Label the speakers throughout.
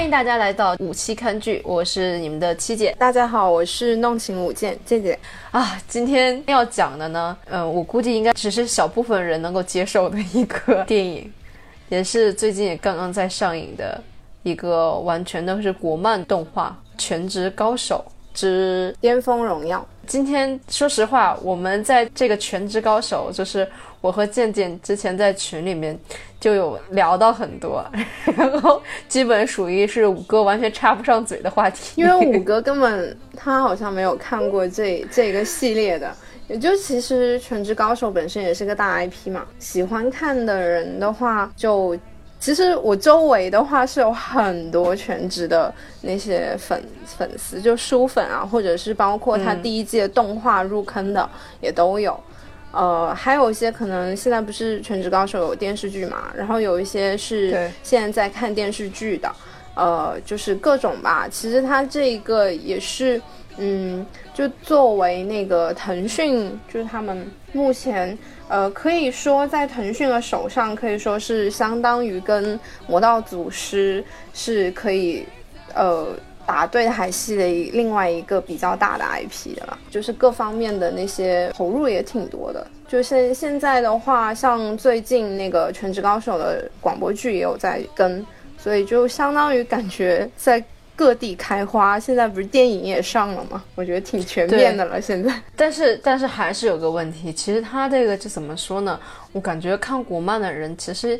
Speaker 1: 欢迎大家来到五期看剧，我是你们的七姐。
Speaker 2: 大家好，我是弄情舞剑剑姐。
Speaker 1: 啊，今天要讲的呢，嗯，我估计应该只是小部分人能够接受的一个电影，也是最近也刚刚在上映的一个完全都是国漫动画《全职高手之
Speaker 2: 巅峰荣耀》。
Speaker 1: 今天说实话，我们在这个《全职高手》就是我和健健之前在群里面就有聊到很多，然后基本属于是五哥完全插不上嘴的话题，
Speaker 2: 因为五哥根本他好像没有看过这这个系列的。也就其实《全职高手》本身也是个大 IP 嘛，喜欢看的人的话就。其实我周围的话是有很多全职的那些粉粉丝，就书粉啊，或者是包括他第一季的动画入坑的也都有，呃，还有一些可能现在不是全职高手有电视剧嘛，然后有一些是现在在看电视剧的，呃，就是各种吧。其实它这个也是，嗯，就作为那个腾讯，就是他们目前。呃，可以说在腾讯的手上，可以说是相当于跟《魔道祖师》是可以，呃，打对台戏的另外一个比较大的 IP 的了。就是各方面的那些投入也挺多的。就现现在的话，像最近那个《全职高手》的广播剧也有在跟，所以就相当于感觉在。各地开花，现在不是电影也上了吗？我觉得挺全面的了。现在，
Speaker 1: 但是但是还是有个问题，其实他这个就怎么说呢？我感觉看国漫的人其实，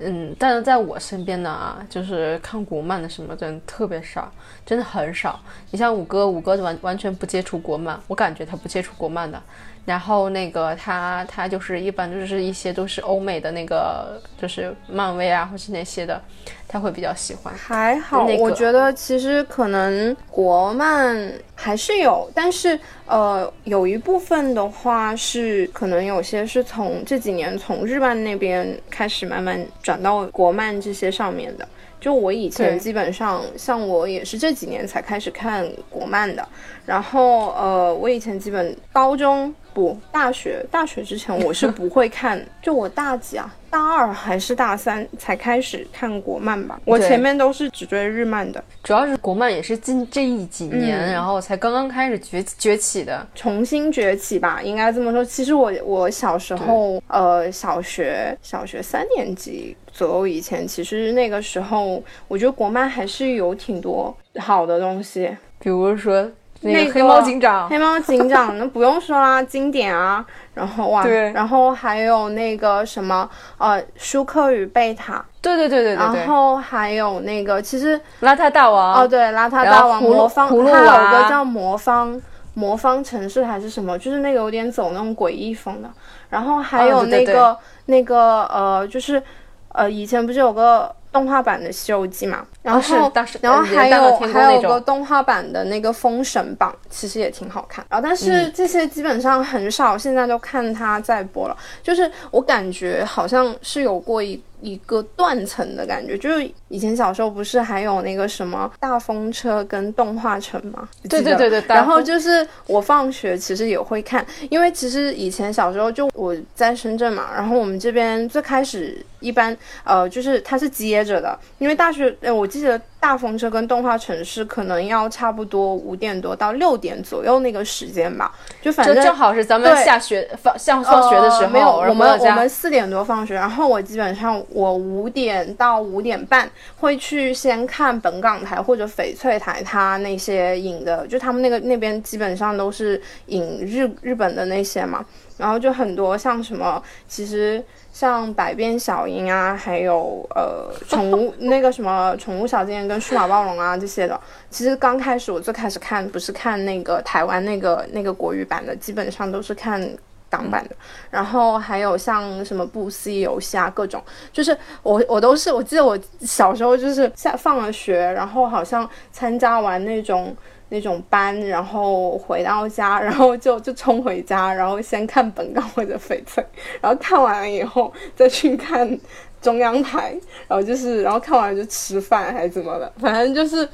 Speaker 1: 嗯，但是在我身边呢啊，就是看国漫的什么的特别少，真的很少。你像五哥，五哥完完全不接触国漫，我感觉他不接触国漫的。然后那个他他就是一般就是一些都是欧美的那个就是漫威啊或是那些的，他会比较喜欢。
Speaker 2: 还好，我觉得其实可能国漫还是有，但是呃有一部分的话是可能有些是从这几年从日漫那边开始慢慢转到国漫这些上面的。就我以前基本上像我也是这几年才开始看国漫的，然后呃我以前基本高中。不，大学大学之前我是不会看，就我大几啊，大二还是大三才开始看国漫吧。我前面都是只追日漫的，
Speaker 1: 主要是国漫也是近这一几年，然后才刚刚开始崛崛起的，
Speaker 2: 重新崛起吧，应该这么说。其实我我小时候，呃，小学小学三年级左右以前，其实那个时候我觉得国漫还是有挺多好的东西，
Speaker 1: 比如说。
Speaker 2: 那
Speaker 1: 个黑猫警长，
Speaker 2: 黑猫警长那不用说啦，经典啊。然后哇，
Speaker 1: 对，
Speaker 2: 然后还有那个什么呃，舒克与贝塔，
Speaker 1: 对对对对对。
Speaker 2: 然后还有那个其实
Speaker 1: 邋遢大王，
Speaker 2: 哦对，邋遢大王魔方，它有个叫魔方魔方城市还是什么，就是那个有点走那种诡异风的。然后还有那个那个呃，就是呃，以前不是有个。动画版的《西游记》嘛，然后然后还有还有个动画版的那个《封神榜》，其实也挺好看。然后但是这些基本上很少，现在都看它在播了。就是我感觉好像是有过一。一个断层的感觉，就是以前小时候不是还有那个什么大风车跟动画城吗？
Speaker 1: 对对对对。
Speaker 2: 然后就是我放学其实也会看，因为其实以前小时候就我在深圳嘛，然后我们这边最开始一般呃就是它是接着的，因为大学呃我记得。大风车跟动画城市可能要差不多五点多到六点左右那个时间吧，就反正
Speaker 1: 正好是咱们下学放下放学的时候。
Speaker 2: 没有，我们我们四点多放学，然后我基本上我五点到五点半会去先看本港台或者翡翠台，它那些影的，就他们那个那边基本上都是影日日本的那些嘛，然后就很多像什么，其实。像百变小樱啊，还有呃宠物那个什么宠物小精灵跟数码暴龙啊这些的，其实刚开始我最开始看不是看那个台湾那个那个国语版的，基本上都是看港版的。然后还有像什么布斯游戏啊，各种，就是我我都是我记得我小时候就是下放了学，然后好像参加完那种。那种班，然后回到家，然后就就冲回家，然后先看本港或者翡翠，然后看完了以后再去看中央台，然后就是然后看完就吃饭还是怎么的，反正就是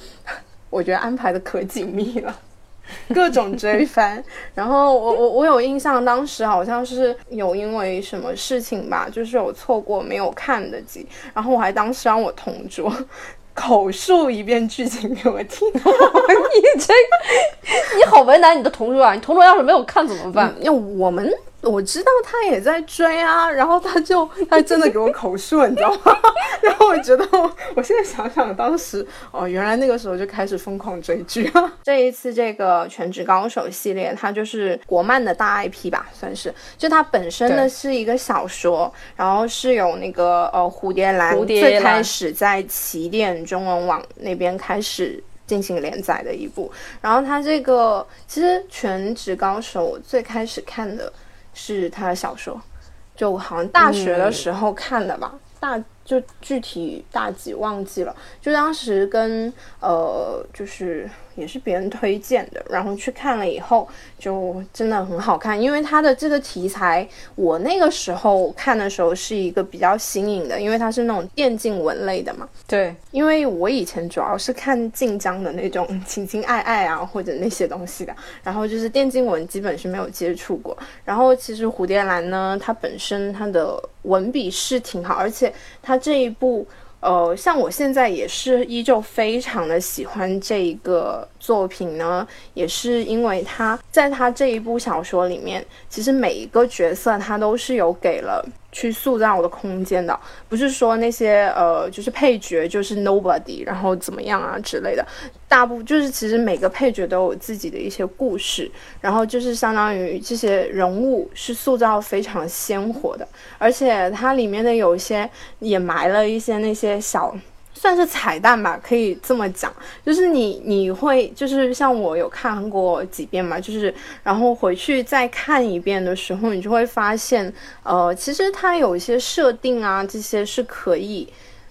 Speaker 2: 我觉得安排的可紧密了，各种追番。然后我我我有印象，当时好像是有因为什么事情吧，就是有错过没有看的集，然后我还当时让我同桌。口述一遍剧情给我听。
Speaker 1: 你这，你好为难你的同桌啊！你同桌要是没有看怎么办？
Speaker 2: 要我们。我知道他也在追啊，然后他就他真的给我口述，你知道吗？然后我觉得，我现在想想，当时哦，原来那个时候就开始疯狂追剧了。这一次这个《全职高手》系列，它就是国漫的大 IP 吧，算是。就它本身呢是一个小说，然后是有那个呃蝴蝶兰最开始在起点中文网那边开始进行连载的一部。然后它这个其实《全职高手》我最开始看的。是他的小说，就好像大学的时候看的吧，大。就具体大几忘记了，就当时跟呃，就是也是别人推荐的，然后去看了以后，就真的很好看。因为它的这个题材，我那个时候看的时候是一个比较新颖的，因为它是那种电竞文类的嘛。
Speaker 1: 对，
Speaker 2: 因为我以前主要是看晋江的那种情情爱爱啊，或者那些东西的，然后就是电竞文基本是没有接触过。然后其实蝴蝶兰呢，它本身它的文笔是挺好，而且它。这一部，呃，像我现在也是依旧非常的喜欢这一个作品呢，也是因为他在他这一部小说里面，其实每一个角色他都是有给了。去塑造的空间的，不是说那些呃，就是配角就是 nobody，然后怎么样啊之类的，大部就是其实每个配角都有自己的一些故事，然后就是相当于这些人物是塑造非常鲜活的，而且它里面的有些也埋了一些那些小。算是彩蛋吧，可以这么讲，就是你你会就是像我有看过几遍嘛，就是然后回去再看一遍的时候，你就会发现，呃，其实它有一些设定啊，这些是可以，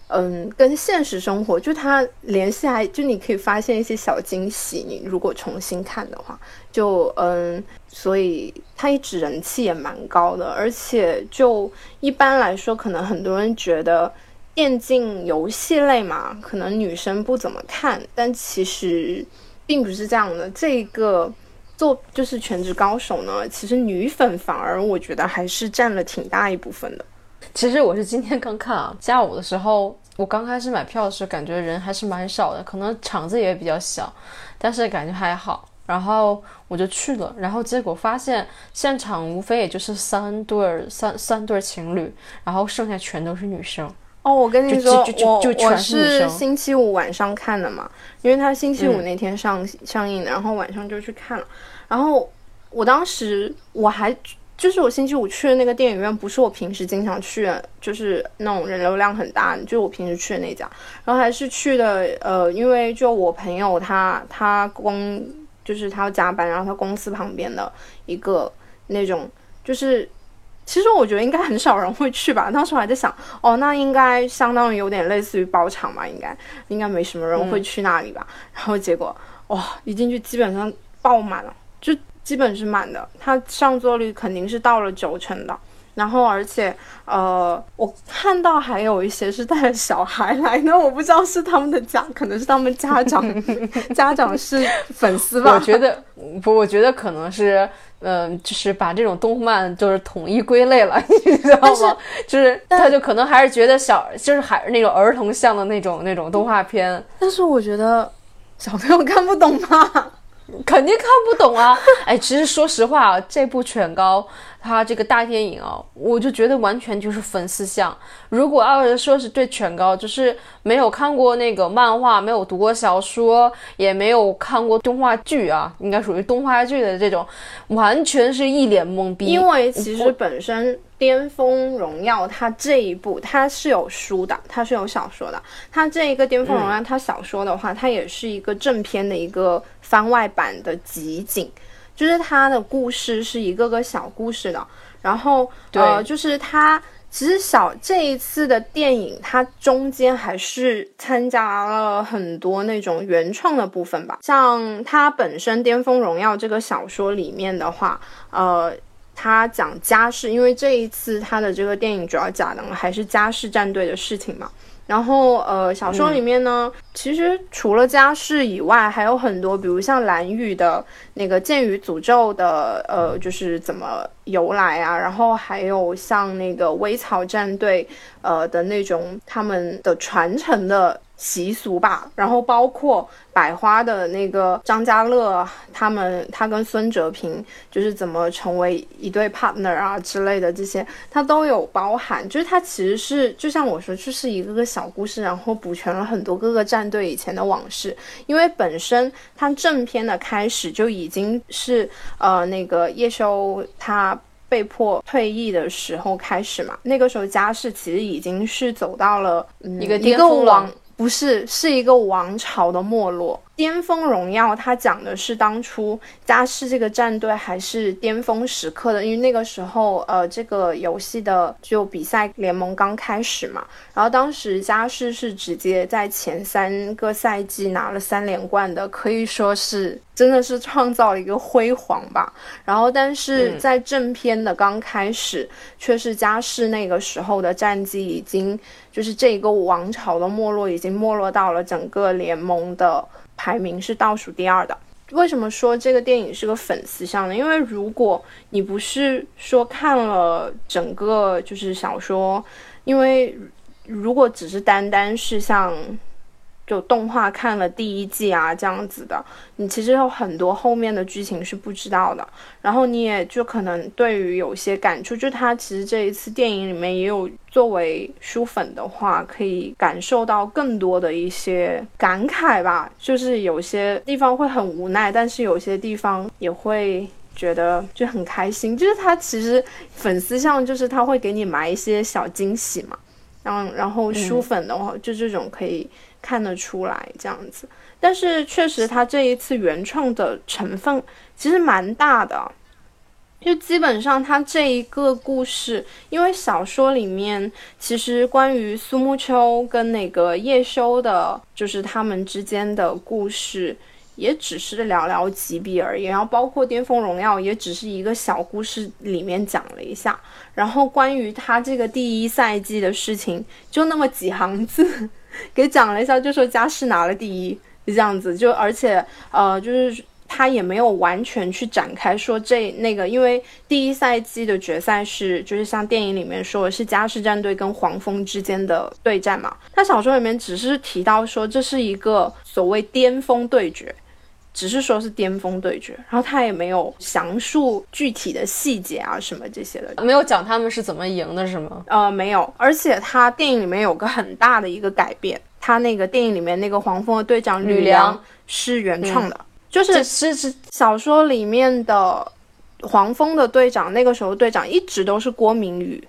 Speaker 2: 嗯，跟现实生活就它联系还就你可以发现一些小惊喜。你如果重新看的话，就嗯，所以它一直人气也蛮高的，而且就一般来说，可能很多人觉得。电竞游戏类嘛，可能女生不怎么看，但其实并不是这样的。这个做就是全职高手呢，其实女粉反而我觉得还是占了挺大一部分的。
Speaker 1: 其实我是今天刚看啊，下午的时候，我刚开始买票的时候，感觉人还是蛮少的，可能场子也比较小，但是感觉还好。然后我就去了，然后结果发现现场无非也就是三对儿、三三对情侣，然后剩下全都是女生。
Speaker 2: 哦，我跟你说，我我是星期五晚上看的嘛，因为他星期五那天上上映的，然后晚上就去看了。然后我当时我还就是我星期五去的那个电影院，不是我平时经常去，就是那种人流量很大，就是我平时去的那家。然后还是去的，呃，因为就我朋友他他公就是他要加班，然后他公司旁边的一个那种就是。其实我觉得应该很少人会去吧。当时我还在想，哦，那应该相当于有点类似于包场吧，应该应该没什么人会去那里吧。然后结果，哇，一进去基本上爆满了，就基本是满的。它上座率肯定是到了九成的。然后而且，呃，我看到还有一些是带着小孩来的，我不知道是他们的家，可能是他们家长，家长是粉丝吧。
Speaker 1: 我觉得不，我觉得可能是。嗯，就是把这种动漫就是统一归类了，你知道吗？就是他就可能还是觉得小，就是还是那种儿童向的那种那种动画片。
Speaker 2: 但是我觉得小朋友看不懂吧？
Speaker 1: 肯定看不懂啊！哎，其实说实话啊，这部《犬高》。他这个大电影啊，我就觉得完全就是粉丝向。如果要是说是对犬高，就是没有看过那个漫画，没有读过小说，也没有看过动画剧啊，应该属于动画剧的这种，完全是一脸懵逼。
Speaker 2: 因为其实本身《巅峰荣耀》它这一部它是有书的，它是有小说的。它这一个《巅峰荣耀》它小说的话，它也是一个正片的一个番外版的集锦。就是他的故事是一个个小故事的，然后呃，就是他其实小这一次的电影，它中间还是参加了很多那种原创的部分吧。像它本身《巅峰荣耀》这个小说里面的话，呃，他讲家世，因为这一次他的这个电影主要讲的还是家世战队的事情嘛。然后，呃，小说里面呢，其实除了家世以外，还有很多，比如像蓝雨的那个剑与诅咒的，呃，就是怎么由来啊。然后还有像那个微草战队，呃的那种他们的传承的。习俗吧，然后包括百花的那个张家乐，他们他跟孙哲平就是怎么成为一对 partner 啊之类的这些，它都有包含。就是它其实是就像我说，就是一个个小故事，然后补全了很多各个战队以前的往事。因为本身它正片的开始就已经是呃那个叶修他。被迫退役的时候开始嘛，那个时候家世其实已经是走到了
Speaker 1: 一个
Speaker 2: 一个王，不是是一个王朝的没落。巅峰荣耀，它讲的是当初嘉世这个战队还是巅峰时刻的，因为那个时候，呃，这个游戏的就比赛联盟刚开始嘛，然后当时嘉世是直接在前三个赛季拿了三连冠的，可以说是真的是创造了一个辉煌吧。然后，但是在正片的刚开始，却是嘉世那个时候的战绩已经就是这个王朝的没落，已经没落到了整个联盟的。排名是倒数第二的。为什么说这个电影是个粉丝向呢？因为如果你不是说看了整个就是小说，因为如果只是单单是像。就动画看了第一季啊，这样子的，你其实有很多后面的剧情是不知道的，然后你也就可能对于有些感触，就他其实这一次电影里面也有作为书粉的话，可以感受到更多的一些感慨吧，就是有些地方会很无奈，但是有些地方也会觉得就很开心，就是他其实粉丝像就是他会给你埋一些小惊喜嘛，然后然后书粉的话就这种可以。看得出来这样子，但是确实他这一次原创的成分其实蛮大的，就基本上他这一个故事，因为小说里面其实关于苏木秋跟那个叶修的，就是他们之间的故事，也只是寥寥几笔而已，然后包括巅峰荣耀也只是一个小故事里面讲了一下，然后关于他这个第一赛季的事情，就那么几行字。给讲了一下，就说嘉世拿了第一，就这样子，就而且呃，就是他也没有完全去展开说这那个，因为第一赛季的决赛是就是像电影里面说的是嘉世战队跟黄蜂之间的对战嘛，他小说里面只是提到说这是一个所谓巅峰对决。只是说是巅峰对决，然后他也没有详述具体的细节啊什么这些的，
Speaker 1: 没有讲他们是怎么赢的，是吗？
Speaker 2: 呃，没有，而且他电影里面有个很大的一个改变，他那个电影里面那个黄蜂的队长吕梁是原创的，就是
Speaker 1: 是是
Speaker 2: 小说里面的黄蜂的队长，那个时候队长一直都是郭明宇，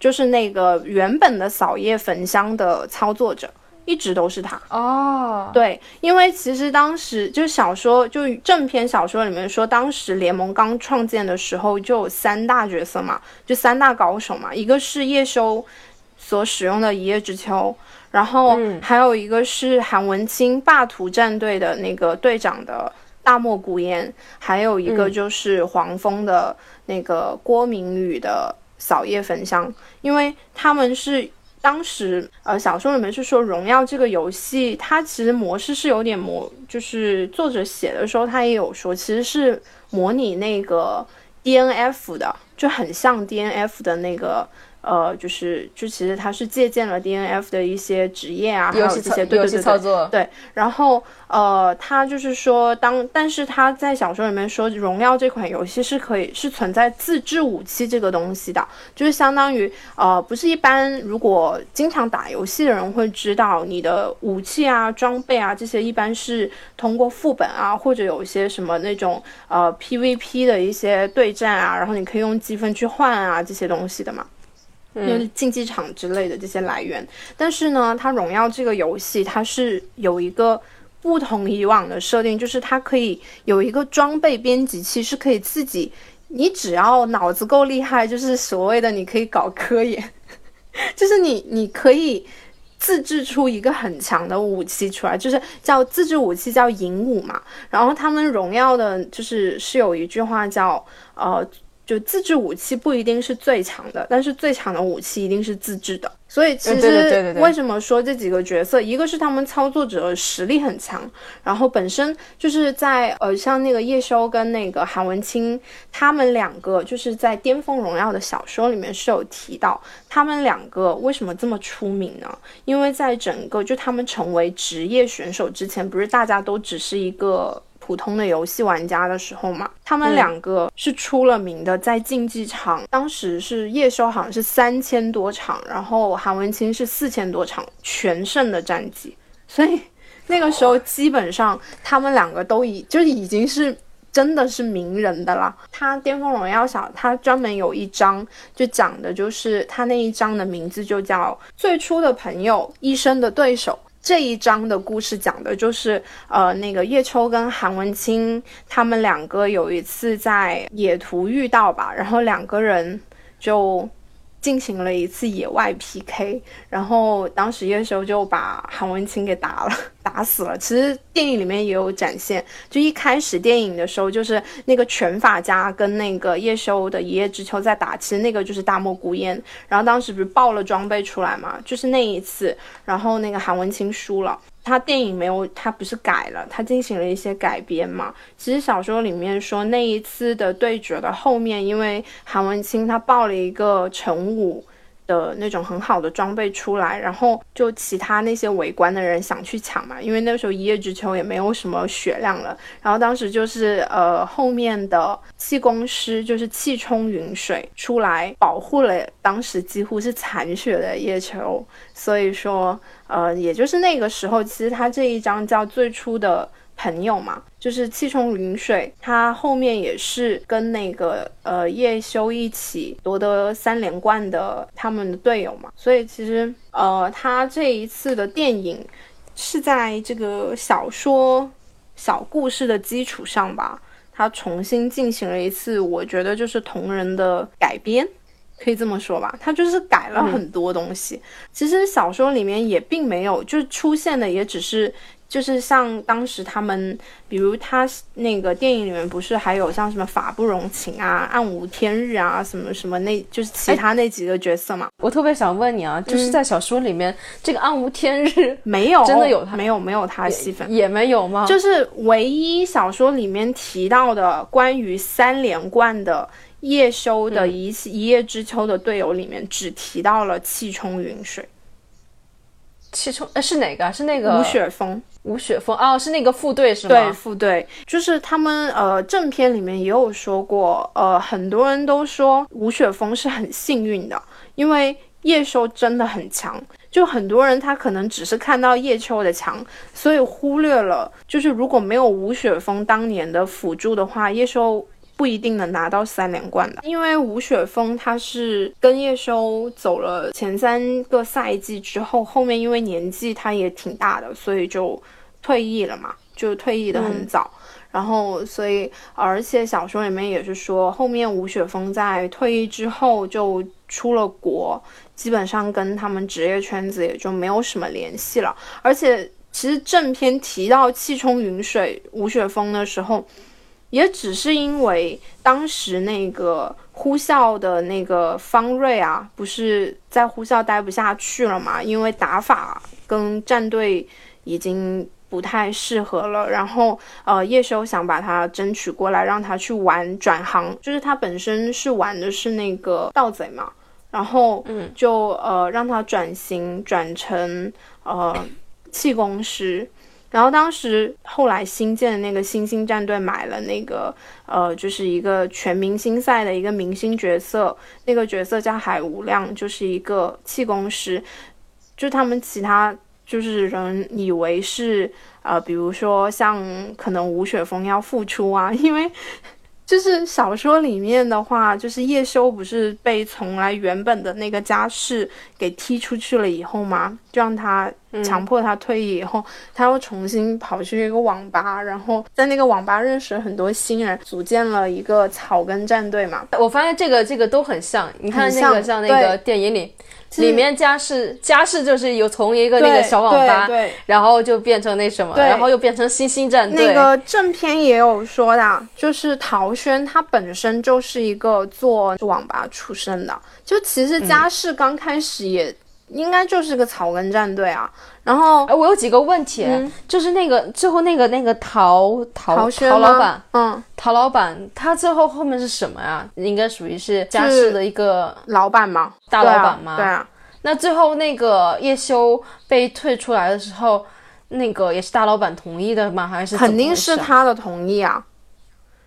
Speaker 2: 就是那个原本的扫叶焚香的操作者。一直都是他。
Speaker 1: 哦，
Speaker 2: 对，因为其实当时就小说就正篇小说里面说，当时联盟刚创建的时候就有三大角色嘛，就三大高手嘛，一个是叶修所使用的一叶知秋，然后还有一个是韩文清霸图战队的那个队长的大漠孤烟，还有一个就是黄蜂的那个郭明宇的扫叶焚香，因为他们是。当时，呃，小说里面是说《荣耀》这个游戏，它其实模式是有点模，就是作者写的时候，他也有说，其实是模拟那个 D N F 的，就很像 D N F 的那个。呃，就是就其实他是借鉴了 D N F 的一些职业啊，还有这些对对对
Speaker 1: 操作。
Speaker 2: 对，然后呃，他就是说，当但是他在小说里面说，荣耀这款游戏是可以是存在自制武器这个东西的，就是相当于呃，不是一般如果经常打游戏的人会知道，你的武器啊、装备啊这些一般是通过副本啊，或者有一些什么那种呃 P V P 的一些对战啊，然后你可以用积分去换啊这些东西的嘛。就是竞技场之类的这些来源，但是呢，它荣耀这个游戏它是有一个不同以往的设定，就是它可以有一个装备编辑器，是可以自己，你只要脑子够厉害，就是所谓的你可以搞科研，就是你你可以自制出一个很强的武器出来，就是叫自制武器叫银武嘛。然后他们荣耀的就是是有一句话叫呃。就自制武器不一定是最强的，但是最强的武器一定是自制的。所以其实为什么说这几个角色，一个是他们操作者实力很强，然后本身就是在呃像那个叶修跟那个韩文清，他们两个就是在《巅峰荣耀》的小说里面是有提到，他们两个为什么这么出名呢？因为在整个就他们成为职业选手之前，不是大家都只是一个普通的游戏玩家的时候嘛，他们两个是出了名的，在竞技场，当时是叶修好像是三千多场，然后韩文清是四千多场全胜的战绩，所以那个时候基本上他们两个都已就已经是。真的是名人的啦，他《巅峰荣耀》小，他专门有一章就讲的就是他那一章的名字就叫《最初的朋友，一生的对手》。这一章的故事讲的就是，呃，那个叶秋跟韩文清他们两个有一次在野途遇到吧，然后两个人就进行了一次野外 PK，然后当时叶修就把韩文清给打了，打死了。其实电影里面也有展现，就一开始电影的时候，就是那个拳法家跟那个叶修的一叶知秋在打，其实那个就是大漠孤烟。然后当时不是爆了装备出来嘛，就是那一次，然后那个韩文清输了。他电影没有，他不是改了，他进行了一些改编嘛。其实小说里面说那一次的对决的后面，因为韩文清他爆了一个成武的那种很好的装备出来，然后就其他那些围观的人想去抢嘛，因为那时候一叶知秋也没有什么血量了。然后当时就是呃后面的气功师就是气冲云水出来保护了当时几乎是残血的叶秋，所以说。呃，也就是那个时候，其实他这一张叫最初的朋友嘛，就是气冲云水，他后面也是跟那个呃叶修一起夺得三连冠的他们的队友嘛，所以其实呃他这一次的电影是在这个小说小故事的基础上吧，他重新进行了一次，我觉得就是同人的改编。可以这么说吧，他就是改了很多东西。其实小说里面也并没有，就是出现的也只是，就是像当时他们，比如他那个电影里面不是还有像什么法不容情啊、暗无天日啊什么什么，那就是其他那几个角色嘛。
Speaker 1: 我特别想问你啊，就是在小说里面，这个暗无天日
Speaker 2: 没有
Speaker 1: 真的有他
Speaker 2: 没有没有他戏份，
Speaker 1: 也没有吗？
Speaker 2: 就是唯一小说里面提到的关于三连冠的。叶修的一一叶知秋的队友里面只提到了气冲云水，
Speaker 1: 气冲呃是哪个？是那个
Speaker 2: 吴雪峰。
Speaker 1: 吴雪峰哦，是那个副队是吗？
Speaker 2: 对，副队就是他们呃正片里面也有说过，呃很多人都说吴雪峰是很幸运的，因为叶修真的很强，就很多人他可能只是看到叶秋的强，所以忽略了，就是如果没有吴雪峰当年的辅助的话，叶修。不一定能拿到三连冠的，因为吴雪峰他是跟叶修走了前三个赛季之后，后面因为年纪他也挺大的，所以就退役了嘛，就退役的很早。然后，所以而且小说里面也是说，后面吴雪峰在退役之后就出了国，基本上跟他们职业圈子也就没有什么联系了。而且，其实正片提到气冲云水吴雪峰的时候。也只是因为当时那个呼啸的那个方瑞啊，不是在呼啸待不下去了嘛？因为打法跟战队已经不太适合了。然后呃，叶修想把他争取过来，让他去玩转行，就是他本身是玩的是那个盗贼嘛，然后
Speaker 1: 嗯，
Speaker 2: 就呃让他转型转成呃气功师。然后当时后来新建的那个星星战队买了那个呃，就是一个全明星赛的一个明星角色，那个角色叫海无量，就是一个气功师。就他们其他就是人以为是呃，比如说像可能吴雪峰要复出啊，因为就是小说里面的话，就是叶修不是被从来原本的那个家世给踢出去了以后嘛，就让他。强迫他退役以后，他又重新跑去一个网吧，然后在那个网吧认识了很多新人，组建了一个草根战队嘛。
Speaker 1: 我发现这个这个都很像，你看那个像那个电影里里面家世家世就是有从一个那个小网吧，
Speaker 2: 对，
Speaker 1: 然后就变成那什么，然后又变成星星战队。
Speaker 2: 那个正片也有说的，就是陶轩他本身就是一个做网吧出身的，就其实家世刚开始也。应该就是个草根战队啊，然后
Speaker 1: 哎，我有几个问题，就是那个最后那个那个陶陶陶老板，
Speaker 2: 嗯，
Speaker 1: 陶老板他最后后面是什么呀？应该属于是家世的一个
Speaker 2: 老板吗？
Speaker 1: 大老板吗？
Speaker 2: 对啊。
Speaker 1: 那最后那个叶修被退出来的时候，那个也是大老板同意的吗？还是
Speaker 2: 肯定是他的同意啊。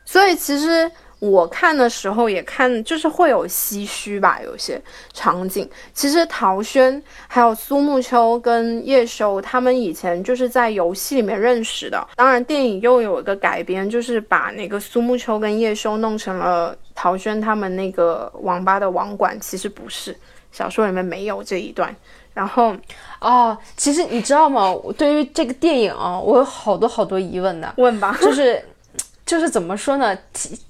Speaker 2: 所以其实。我看的时候也看，就是会有唏嘘吧，有些场景。其实陶轩还有苏沐秋跟叶修他们以前就是在游戏里面认识的。当然，电影又有一个改编，就是把那个苏沐秋跟叶修弄成了陶轩他们那个网吧的网管，其实不是，小说里面没有这一段。然后，
Speaker 1: 哦，其实你知道吗？对于这个电影啊，我有好多好多疑问的。
Speaker 2: 问吧，
Speaker 1: 就是。就是怎么说呢？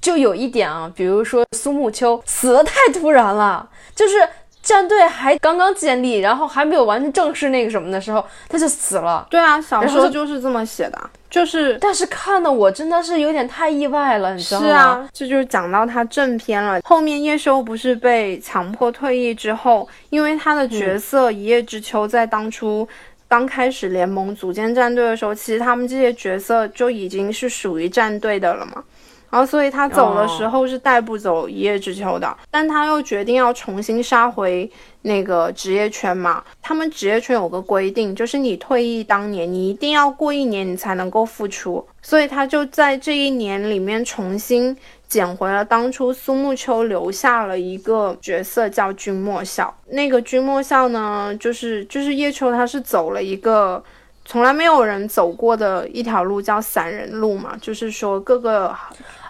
Speaker 1: 就有一点啊，比如说苏沐秋死的太突然了，就是战队还刚刚建立，然后还没有完全正式那个什么的时候，他就死了。
Speaker 2: 对啊，小说就是这么写的，就是，
Speaker 1: 但是看的我真的是有点太意外了，你知道吗？
Speaker 2: 是啊，这就是讲到他正片了。后面叶修不是被强迫退役之后，因为他的角色一叶知秋在当初。刚开始联盟组建战队的时候，其实他们这些角色就已经是属于战队的了嘛。然后，所以他走的时候是带不走一叶知秋的，但他又决定要重新杀回那个职业圈嘛。他们职业圈有个规定，就是你退役当年，你一定要过一年，你才能够复出。所以他就在这一年里面重新。捡回了当初苏沐秋留下了一个角色叫君莫笑，那个君莫笑呢，就是就是叶秋他是走了一个从来没有人走过的一条路，叫散人路嘛，就是说各个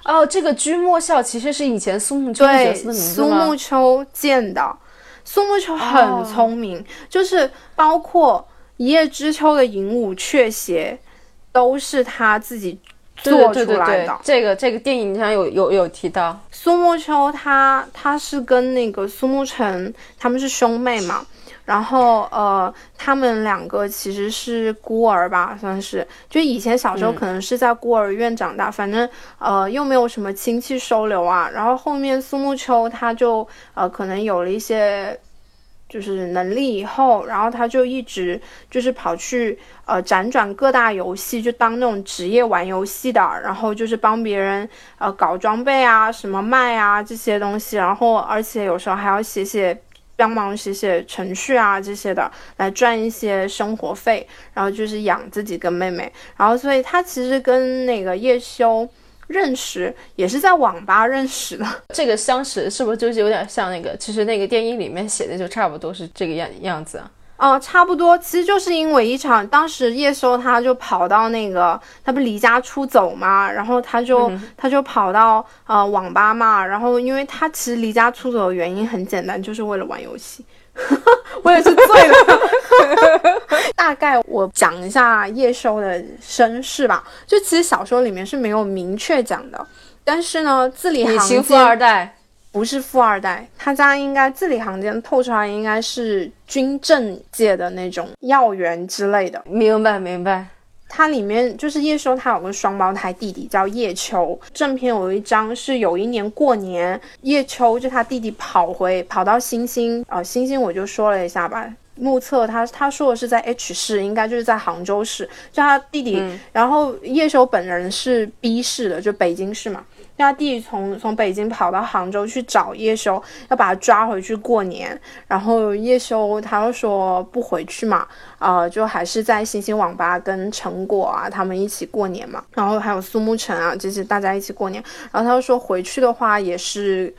Speaker 1: 哦，这个君莫笑其实是以前苏沐秋的名字
Speaker 2: 苏沐秋建的，苏沐秋很聪明，就是包括一叶知秋的银武雀鞋都是他自己。做出来的。
Speaker 1: 这个这个电影上有有有提到。
Speaker 2: 苏沐秋，他他是跟那个苏沐橙他们是兄妹嘛，然后呃他们两个其实是孤儿吧，算是。就以前小时候可能是在孤儿院长大，反正呃又没有什么亲戚收留啊，然后后面苏沐秋他就呃可能有了一些。就是能力以后，然后他就一直就是跑去呃辗转各大游戏，就当那种职业玩游戏的，然后就是帮别人呃搞装备啊，什么卖啊这些东西，然后而且有时候还要写写帮忙写写程序啊这些的，来赚一些生活费，然后就是养自己跟妹妹，然后所以他其实跟那个叶修。认识也是在网吧认识的，
Speaker 1: 这个相识是不是就是有点像那个？其实那个电影里面写的就差不多是这个样样子啊。
Speaker 2: 哦，差不多，其实就是因为一场，当时叶修他就跑到那个，他不离家出走嘛，然后他就他就跑到呃网吧嘛，然后因为他其实离家出走的原因很简单，就是为了玩游戏。我也是醉了。大概我讲一下叶修的身世吧。就其实小说里面是没有明确讲的，但是呢，字里行间
Speaker 1: 富二代
Speaker 2: 不是富二代，他家应该字里行间透出来应该是军政界的那种要员之类的。
Speaker 1: 明白，明白。
Speaker 2: 它里面就是叶修，他有个双胞胎弟弟叫叶秋。正片有一张是有一年过年，叶秋就他弟弟跑回跑到星星啊，星星我就说了一下吧。目测他他说的是在 H 市，应该就是在杭州市。就他弟弟，然后叶修本人是 B 市的，就北京市嘛。他弟从从北京跑到杭州去找叶修，要把他抓回去过年。然后叶修他又说不回去嘛，啊，就还是在星星网吧跟陈果啊他们一起过年嘛。然后还有苏沐橙啊这些大家一起过年。然后他又说回去的话也是。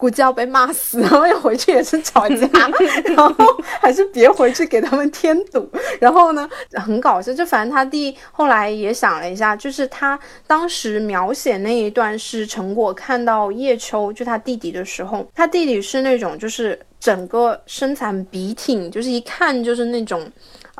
Speaker 2: 估计要被骂死，然后要回去也是吵架，然后还是别回去给他们添堵。然后呢，很搞笑，就反正他弟后来也想了一下，就是他当时描写那一段是陈果看到叶秋就他弟弟的时候，他弟弟是那种就是整个身材笔挺，就是一看就是那种。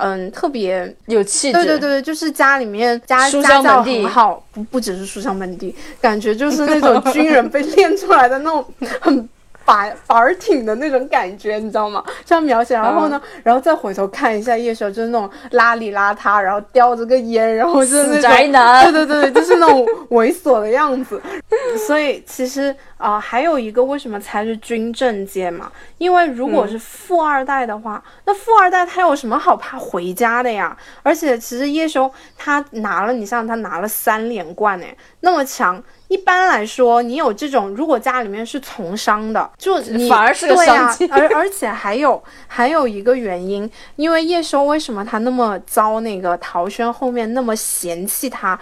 Speaker 2: 嗯，特别
Speaker 1: 有气质。
Speaker 2: 对对对就是家里面家家教很好，不不只是书香门第，感觉就是那种 军人被练出来的那种很板板挺的那种感觉，你知道吗？这样描写，然后呢，然后再回头看一下叶修，就是那种邋里邋遢，然后叼着个烟，然后就是那
Speaker 1: 宅男，
Speaker 2: 对对对对，就是那种猥琐的样子。所以其实啊，还有一个为什么才是军政界嘛？因为如果是富二代的话，那富二代他有什么好怕回家的呀？而且其实叶修他拿了，你像他拿了三连冠哎，那么强。一般来说，你有这种，如果家里面是从商的，就你
Speaker 1: 反而是个商机。
Speaker 2: 而而且还有还有一个原因，因为叶修为什么他那么遭那个陶轩后面那么嫌弃他，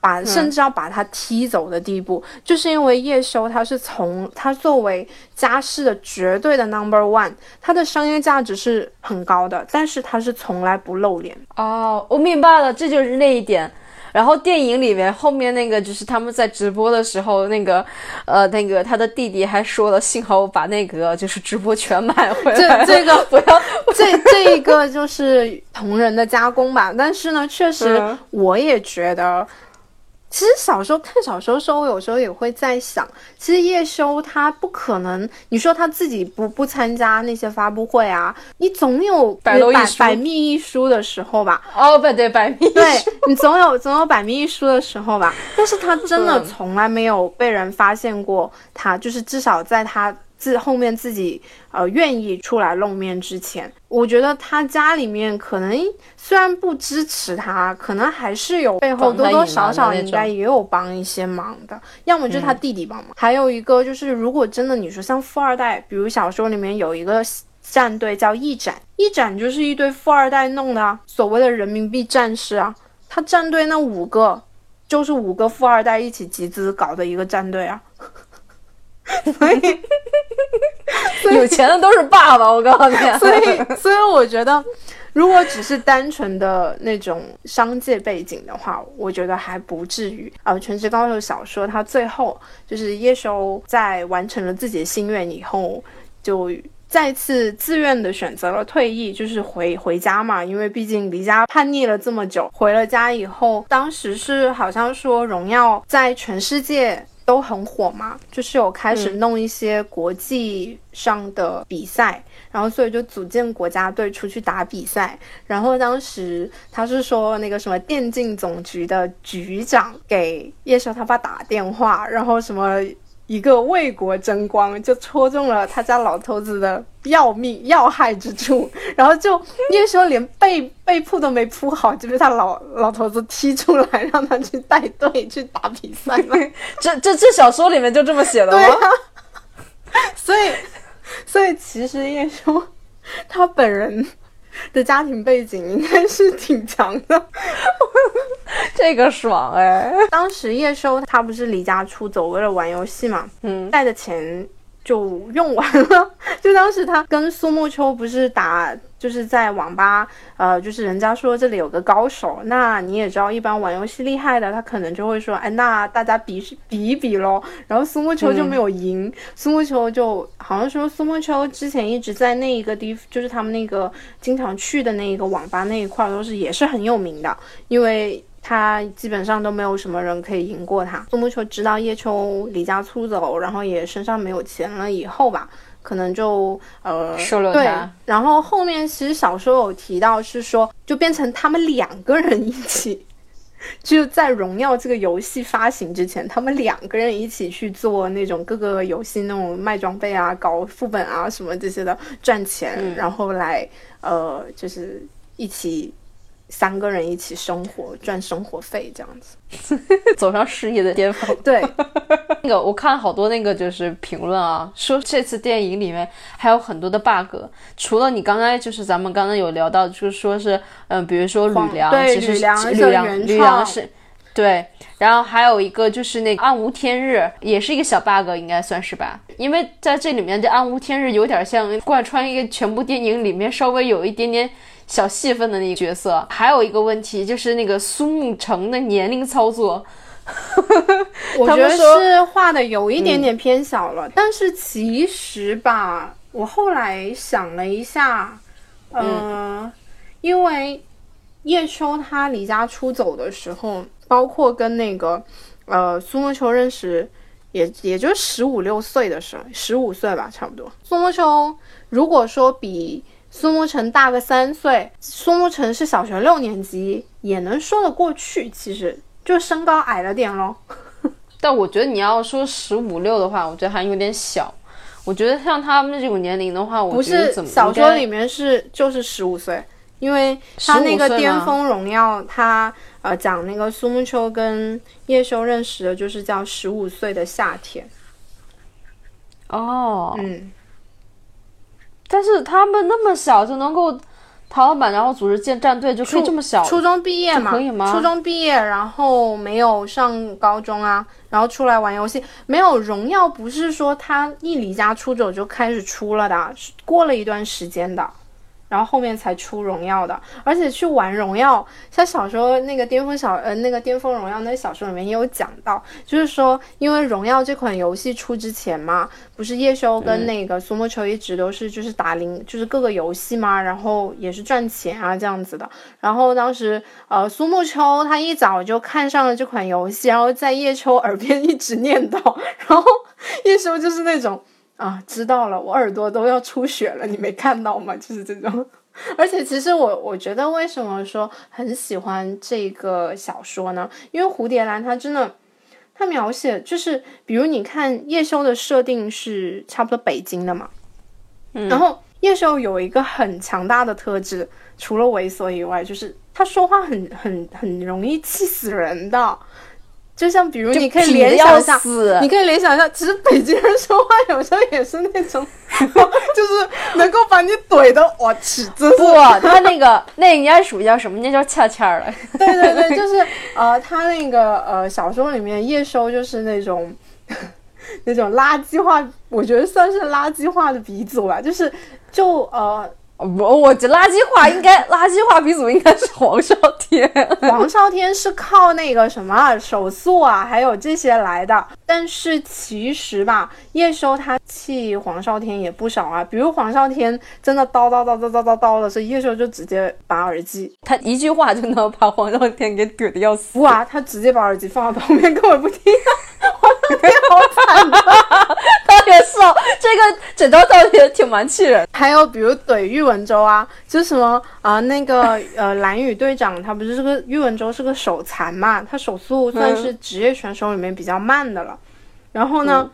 Speaker 2: 把甚至要把他踢走的地步，就是因为叶修他是从他作为家世的绝对的 number one，他的商业价值是很高的，但是他是从来不露脸。
Speaker 1: 哦，我明白了，这就是那一点。然后电影里面后面那个就是他们在直播的时候，那个，呃，那个他的弟弟还说了，幸好我把那个就是直播全买回
Speaker 2: 来。这这个
Speaker 1: 不要，
Speaker 2: 这这一个就是同人的加工吧。但是呢，确实我也觉得。其实小时候看小说的时候，我有时候也会在想，其实叶修他不可能，你说他自己不不参加那些发布会啊，你总有百密一疏的时候吧？
Speaker 1: 哦，不对，百密，
Speaker 2: 对你总有总有百密一疏的时候吧？但是他真的从来没有被人发现过，他就是至少在他。自后面自己呃愿意出来露面之前，我觉得他家里面可能虽然不支持他，可能还是有背后多多少少应该也有帮一些忙的，要么就是他弟弟帮忙，还有一个就是如果真的你说像富二代，比如小说里面有一个战队叫一展，一展就是一堆富二代弄的，所谓的人民币战士啊，他战队那五个就是五个富二代一起集资搞的一个战队啊。所以，
Speaker 1: 有钱的都是爸爸，我告诉你。
Speaker 2: 所以，所以我觉得，如果只是单纯的那种商界背景的话，我觉得还不至于。呃，《全职高手》小说，它最后就是叶修在完成了自己的心愿以后，就再次自愿的选择了退役，就是回回家嘛。因为毕竟离家叛逆了这么久，回了家以后，当时是好像说荣耀在全世界。都很火嘛，就是有开始弄一些国际上的比赛，然后所以就组建国家队出去打比赛。然后当时他是说那个什么电竞总局的局长给叶修他爸打电话，然后什么。一个为国争光，就戳中了他家老头子的要命要害之处，然后就叶修连被被铺都没铺好，就被他老老头子踢出来，让他去带队去打比赛了。
Speaker 1: 这这这小说里面就这么写的吗？
Speaker 2: 所以所以其实叶修他本人。的家庭背景应该是挺强的，
Speaker 1: 这个爽哎！
Speaker 2: 当时叶修他不是离家出走为了玩游戏嘛，嗯，带的钱。就用完了。就当时他跟苏沐秋不是打，就是在网吧，呃，就是人家说这里有个高手，那你也知道，一般玩游戏厉害的，他可能就会说，哎，那大家比比一比喽。然后苏沐秋就没有赢，苏沐秋就好像说，苏沐秋之前一直在那一个地，就是他们那个经常去的那一个网吧那一块，都是也是很有名的，因为。他基本上都没有什么人可以赢过他。苏沐秋知道叶秋离家出走，然后也身上没有钱了以后吧，可能就呃
Speaker 1: 收了
Speaker 2: 对。然后后面其实小说有提到是说，就变成他们两个人一起，就在荣耀这个游戏发行之前，他们两个人一起去做那种各个游戏那种卖装备啊、搞副本啊什么这些的赚钱，然后来呃就是一起。三个人一起生活赚生活费这样子，
Speaker 1: 走上事业的巅峰。
Speaker 2: 对，
Speaker 1: 那个我看好多那个就是评论啊，说这次电影里面还有很多的 bug，除了你刚才就是咱们刚刚有聊到，就是说是嗯，比如说吕梁，其实
Speaker 2: 吕梁
Speaker 1: 吕梁吕梁是，对，然后还有一个就是那个暗无天日，也是一个小 bug，应该算是吧，因为在这里面这暗无天日有点像贯穿一个全部电影里面稍微有一点点。小戏份的那个角色，还有一个问题就是那个苏沐橙的年龄操作，
Speaker 2: 我觉得是画的有一点点偏小了。但是其实吧，我后来想了一下，嗯，因为叶秋他离家出走的时候，包括跟那个呃苏沐秋认识。也也就十五六岁的时候，十五岁吧，差不多。苏沐秋如果说比苏沐橙大个三岁，苏沐橙是小学六年级，也能说得过去。其实就身高矮了点咯。
Speaker 1: 但我觉得你要说十五六的话，我觉得还有点小。我觉得像他们这种年龄的话，我
Speaker 2: 不是小说里面是就是十五岁，因为他那个巅峰荣耀，他呃讲那个苏沐秋跟叶修认识的就是叫十五岁的夏天。
Speaker 1: 哦，
Speaker 2: 嗯，
Speaker 1: 但是他们那么小就能够。陶老板，然后组织建战队就可以这么小，
Speaker 2: 初中毕业嘛，
Speaker 1: 可以吗？
Speaker 2: 初中毕业，然后没有上高中啊，然后出来玩游戏，没有荣耀，不是说他一离家出走就开始出了的，是过了一段时间的。然后后面才出荣耀的，而且去玩荣耀，像小时候那个巅峰小呃那个巅峰荣耀那小说里面也有讲到，就是说因为荣耀这款游戏出之前嘛，不是叶修跟那个苏沐秋一直都是就是打零就是各个游戏嘛，然后也是赚钱啊这样子的。然后当时呃苏沐秋他一早就看上了这款游戏，然后在叶秋耳边一直念叨，然后叶修就是那种。啊，知道了，我耳朵都要出血了，你没看到吗？就是这种，而且其实我我觉得为什么说很喜欢这个小说呢？因为蝴蝶兰它真的，它描写就是，比如你看叶修的设定是差不多北京的嘛，然后叶修有一个很强大的特质，除了猥琐以外，就是他说话很很很容易气死人的。就像比如，你可以联想一下，你可以联想一下，其实北京人说话有时候也是那种，就是能够把你怼的，我去，真是。
Speaker 1: 不，他那个 那应该属于叫什么？那叫恰恰了。
Speaker 2: 对对对，就是呃，他那个呃小说里面叶收就是那种那种垃圾话，我觉得算是垃圾话的鼻祖吧，就是就呃。
Speaker 1: 我我这垃圾话应该垃圾话鼻祖应该是黄少天，
Speaker 2: 黄少天是靠那个什么手速啊，还有这些来的。但是其实吧，叶修他气黄少天也不少啊。比如黄少天真的叨叨叨叨叨叨叨的，是叶修就直接拔耳机，
Speaker 1: 他一句话就能把黄少天给怼的要死。
Speaker 2: 哇，他直接把耳机放到旁边，根本不听。黄 少天好惨的，
Speaker 1: 特别是这个整张照片挺蛮气人。
Speaker 2: 还有比如怼喻文州啊，就是什么啊那个呃蓝宇队长，他不是这个喻文州是个手残嘛，他手速算是职业选手里面比较慢的了。然后呢，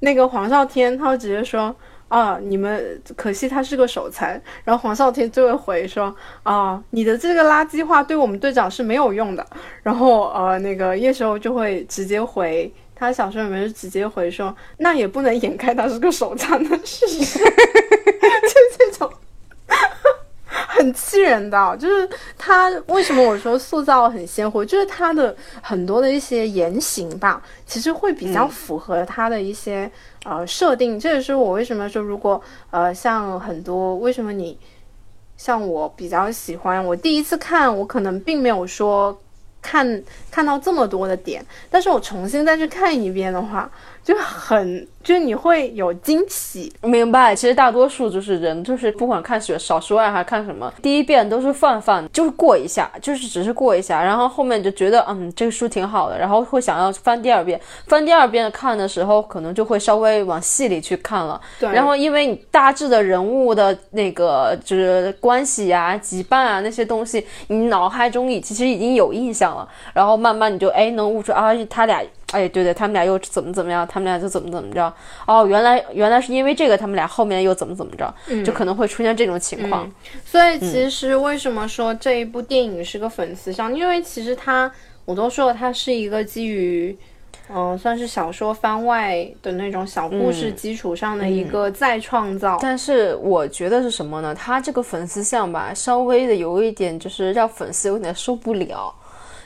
Speaker 2: 那个黄少天他就直接说啊，你们可惜他是个手残。然后黄少天就会回说啊，你的这个垃圾话对我们队长是没有用的。然后呃，那个叶修就会直接回，他小说里面是直接回说，那也不能掩盖他是个手残的事实，就这种。很气人的，就是他为什么我说塑造很鲜活，就是他的很多的一些言行吧，其实会比较符合他的一些呃设定。这也是我为什么说，如果呃像很多为什么你像我比较喜欢，我第一次看我可能并没有说看看到这么多的点，但是我重新再去看一遍的话。就很，就是你会有惊喜，
Speaker 1: 明白？其实大多数就是人，就是不管看小小说啊，还是看什么，第一遍都是泛泛，就是过一下，就是只是过一下，然后后面就觉得，嗯，这个书挺好的，然后会想要翻第二遍，翻第二遍看的时候，可能就会稍微往细里去看了。
Speaker 2: 对。
Speaker 1: 然后因为你大致的人物的那个就是关系啊、羁绊啊那些东西，你脑海中已其实已经有印象了，然后慢慢你就哎能悟出啊，他俩。哎，对对，他们俩又怎么怎么样？他们俩就怎么怎么着？哦，原来原来是因为这个，他们俩后面又怎么怎么着？就可能会出现这种情况。
Speaker 2: 所以其实为什么说这一部电影是个粉丝向？因为其实它，我都说了，它是一个基于，嗯，算是小说番外的那种小故事基础上的一个再创造。
Speaker 1: 但是我觉得是什么呢？它这个粉丝像吧，稍微的有一点就是让粉丝有点受不了。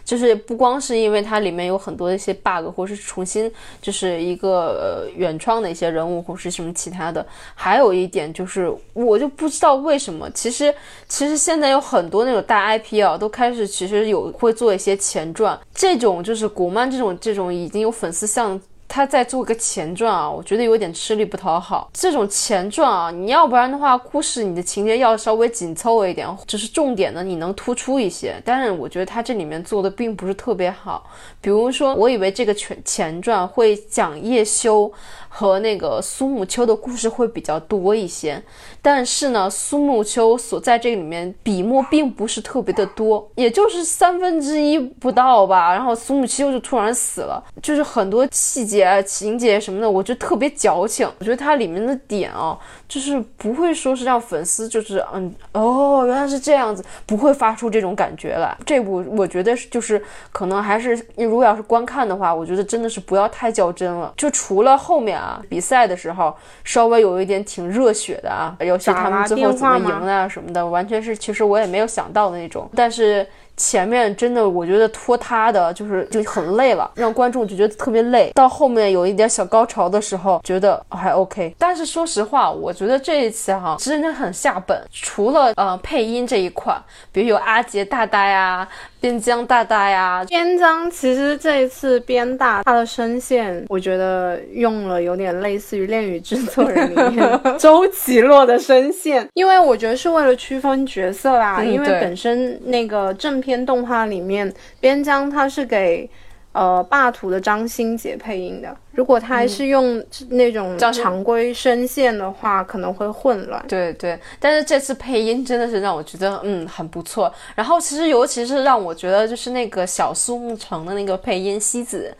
Speaker 1: 就是不光是因为它里面有很多一些 bug，或是重新就是一个原创的一些人物或是什么其他的，还有一点就是我就不知道为什么，其实其实现在有很多那种大 IP 啊，都开始其实有会做一些前传，这种就是国漫这种这种已经有粉丝向。他在做个前传啊，我觉得有点吃力不讨好。这种前传啊，你要不然的话，故事你的情节要稍微紧凑一点，只是重点呢你能突出一些。但是我觉得他这里面做的并不是特别好。比如说，我以为这个前前传会讲叶修。和那个苏沐秋的故事会比较多一些，但是呢，苏沐秋所在这里面笔墨并不是特别的多，也就是三分之一不到吧。然后苏沐秋就突然死了，就是很多细节、情节什么的，我觉得特别矫情。我觉得它里面的点啊，就是不会说是让粉丝就是嗯哦原来是这样子，不会发出这种感觉来。这部我觉得就是可能还是如果要是观看的话，我觉得真的是不要太较真了。就除了后面。啊，比赛的时候稍微有一点挺热血的啊，尤其他们最后怎么赢啊什么的，完全是其实我也没有想到的那种，但是。前面真的，我觉得拖沓的，就是就很累了，让观众就觉得特别累。到后面有一点小高潮的时候，觉得还 OK。但是说实话，我觉得这一次哈真的很下本。除了呃配音这一块，比如有阿杰大大呀、边疆大大呀。
Speaker 2: 边疆其实这一次边大他的声线，我觉得用了有点类似于《恋与制作人》里面 周奇洛的声线，因为我觉得是为了区分角色啦，因为本身那个正。片动画里面，边疆他是给呃霸图的张新杰配音的。如果他还是用那种常规声线的话，可能会混乱。
Speaker 1: 对对，但是这次配音真的是让我觉得嗯很不错。然后其实尤其是让我觉得就是那个小苏沐橙的那个配音西子，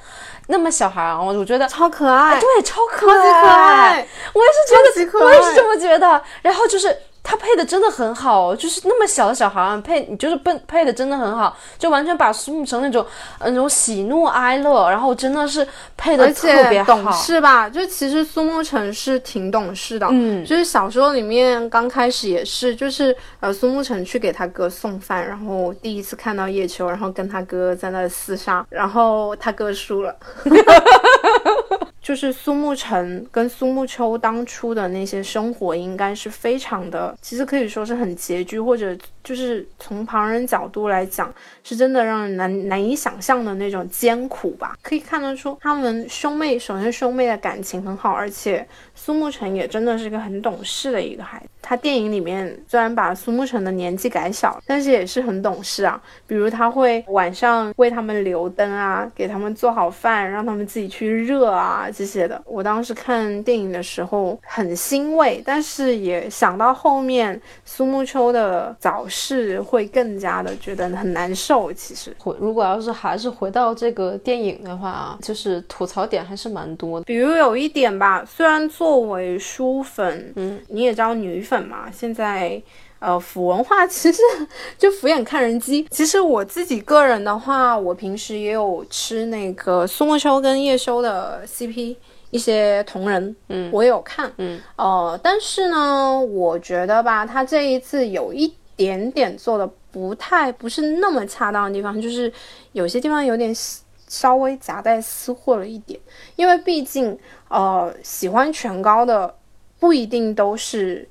Speaker 1: 那么小孩啊，我觉得
Speaker 2: 超可爱。
Speaker 1: 对，超可爱。我也是觉得，我也是这么觉得。然后就是。他配的真的很好，就是那么小的小孩配，你就是配配的真的很好，就完全把苏沐橙那种那种喜怒哀乐，然后真的是配的特别
Speaker 2: 好，懂事吧？就其实苏沐橙是挺懂事的，嗯，就是小说里面刚开始也是，就是呃苏沐橙去给他哥送饭，然后第一次看到叶秋，然后跟他哥在那厮杀，然后他哥输了。就是苏沐橙跟苏沐秋当初的那些生活，应该是非常的，其实可以说是很拮据，或者就是从旁人角度来讲，是真的让人难难以想象的那种艰苦吧。可以看得出他们兄妹，首先兄妹的感情很好，而且苏沐橙也真的是一个很懂事的一个孩子。他电影里面虽然把苏沐橙的年纪改小，但是也是很懂事啊。比如他会晚上为他们留灯啊，给他们做好饭，让他们自己去热啊。这些的，我当时看电影的时候很欣慰，但是也想到后面苏沐秋的早逝，会更加的觉得很难受。其实，
Speaker 1: 回如果要是还是回到这个电影的话，就是吐槽点还是蛮多的。
Speaker 2: 比如有一点吧，虽然作为书粉，嗯，你也知道女粉嘛，现在。呃，腐文化 其实就俯眼看人机。其实我自己个人的话，我平时也有吃那个苏沐秋跟叶修的 CP 一些同人，嗯，我有看，嗯，呃，但是呢，我觉得吧，他这一次有一点点做的不太不是那么恰当的地方，就是有些地方有点稍微夹带私货了一点，因为毕竟呃，喜欢全高的不一定都是。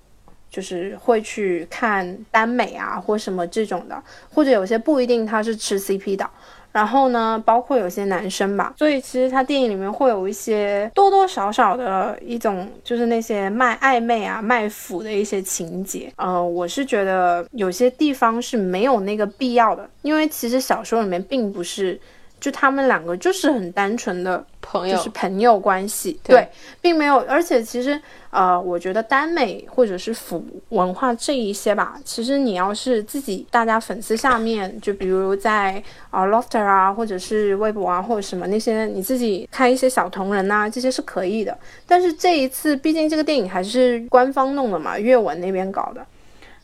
Speaker 2: 就是会去看耽美啊，或什么这种的，或者有些不一定他是吃 CP 的。然后呢，包括有些男生吧，所以其实他电影里面会有一些多多少少的一种，就是那些卖暧昧啊、卖腐的一些情节。呃，我是觉得有些地方是没有那个必要的，因为其实小说里面并不是。就他们两个就是很单纯的
Speaker 1: 朋友，
Speaker 2: 就是朋友关系，对，并没有。而且其实，呃，我觉得耽美或者是腐文化这一些吧，其实你要是自己大家粉丝下面，就比如在啊 Lofter 啊，或者是微博啊，或者什么那些，你自己开一些小同人呐，这些是可以的。但是这一次，毕竟这个电影还是官方弄的嘛，阅文那边搞的。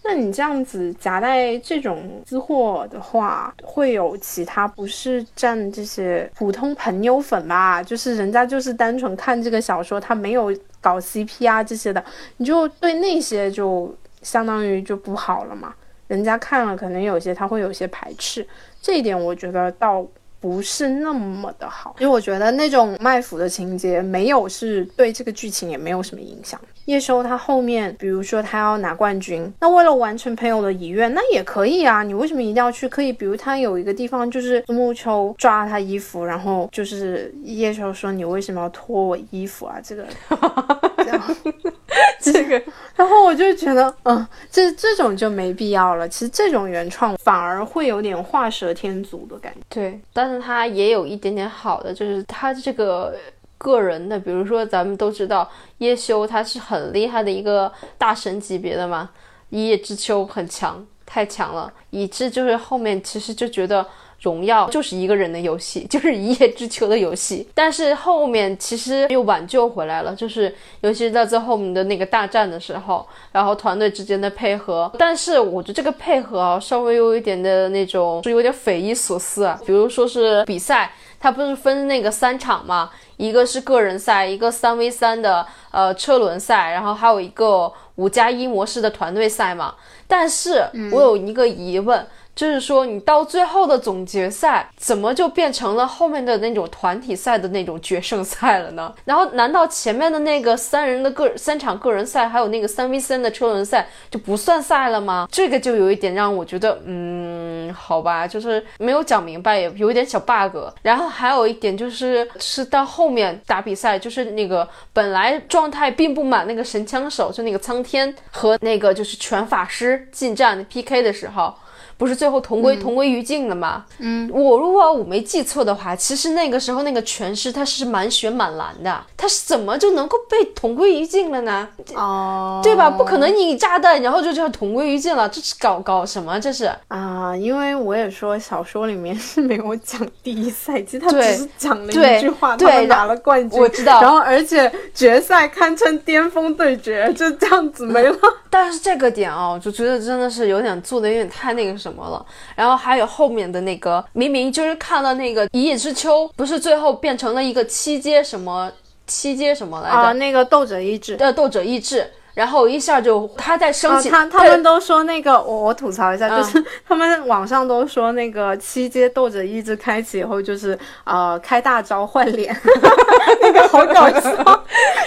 Speaker 2: 那你这样子夹带这种私货的话，会有其他不是占这些普通朋友粉吧？就是人家就是单纯看这个小说，他没有搞 CP 啊这些的，你就对那些就相当于就不好了嘛。人家看了可能有些他会有些排斥，这一点我觉得倒不是那么的好，因为我觉得那种卖腐的情节没有是对这个剧情也没有什么影响。叶修他后面，比如说他要拿冠军，那为了完成朋友的遗愿，那也可以啊。你为什么一定要去？可以，比如他有一个地方就是独木秋抓他衣服，然后就是叶修说你为什么要脱我衣服啊？这个，这样，
Speaker 1: 这个，
Speaker 2: 然后我就觉得，嗯，这这种就没必要了。其实这种原创反而会有点画蛇添足的感觉。
Speaker 1: 对，但是他也有一点点好的，就是他这个。个人的，比如说咱们都知道叶修他是很厉害的一个大神级别的嘛，一叶知秋很强，太强了，以致就是后面其实就觉得荣耀就是一个人的游戏，就是一叶知秋的游戏。但是后面其实又挽救回来了，就是尤其是在最后面的那个大战的时候，然后团队之间的配合。但是我觉得这个配合啊，稍微有一点的那种，就有点匪夷所思啊。比如说是比赛，它不是分那个三场嘛？一个是个人赛，一个三 v 三的呃车轮赛，然后还有一个五加一模式的团队赛嘛。但是我有一个疑问。就是说，你到最后的总决赛，怎么就变成了后面的那种团体赛的那种决胜赛了呢？然后，难道前面的那个三人的个三场个人赛，还有那个三 v 三的车轮赛就不算赛了吗？这个就有一点让我觉得，嗯，好吧，就是没有讲明白，也有一点小 bug。然后还有一点就是，是到后面打比赛，就是那个本来状态并不满那个神枪手，就那个苍天和那个就是全法师近战 PK 的时候。不是最后同归同归于尽了吗？嗯，我如果我没记错的话，其实那个时候那个拳师他是满血满蓝的，他是怎么就能够被同归于尽了呢？
Speaker 2: 哦，
Speaker 1: 对吧？不可能你炸弹然后就这样同归于尽了，这是搞搞什么？这是
Speaker 2: 啊，因为我也说小说里面是没有讲第一赛季，他只是讲了一句话，他们拿了冠军，
Speaker 1: 我知道。
Speaker 2: 然后而且决赛堪称巅峰对决，就这样子没了。
Speaker 1: 但是这个点啊，我就觉得真的是有点做的有点太那个什。什么了？然后还有后面的那个，明明就是看了那个《一叶知秋》，不是最后变成了一个七阶什么七阶什么来着？啊，
Speaker 2: 那个斗者意志
Speaker 1: 的斗者意志。然后一下就他在升级，
Speaker 2: 他他们都说那个我我吐槽一下，就是他们网上都说那个七阶斗者意志开启以后就是呃开大招换脸，那个好搞笑，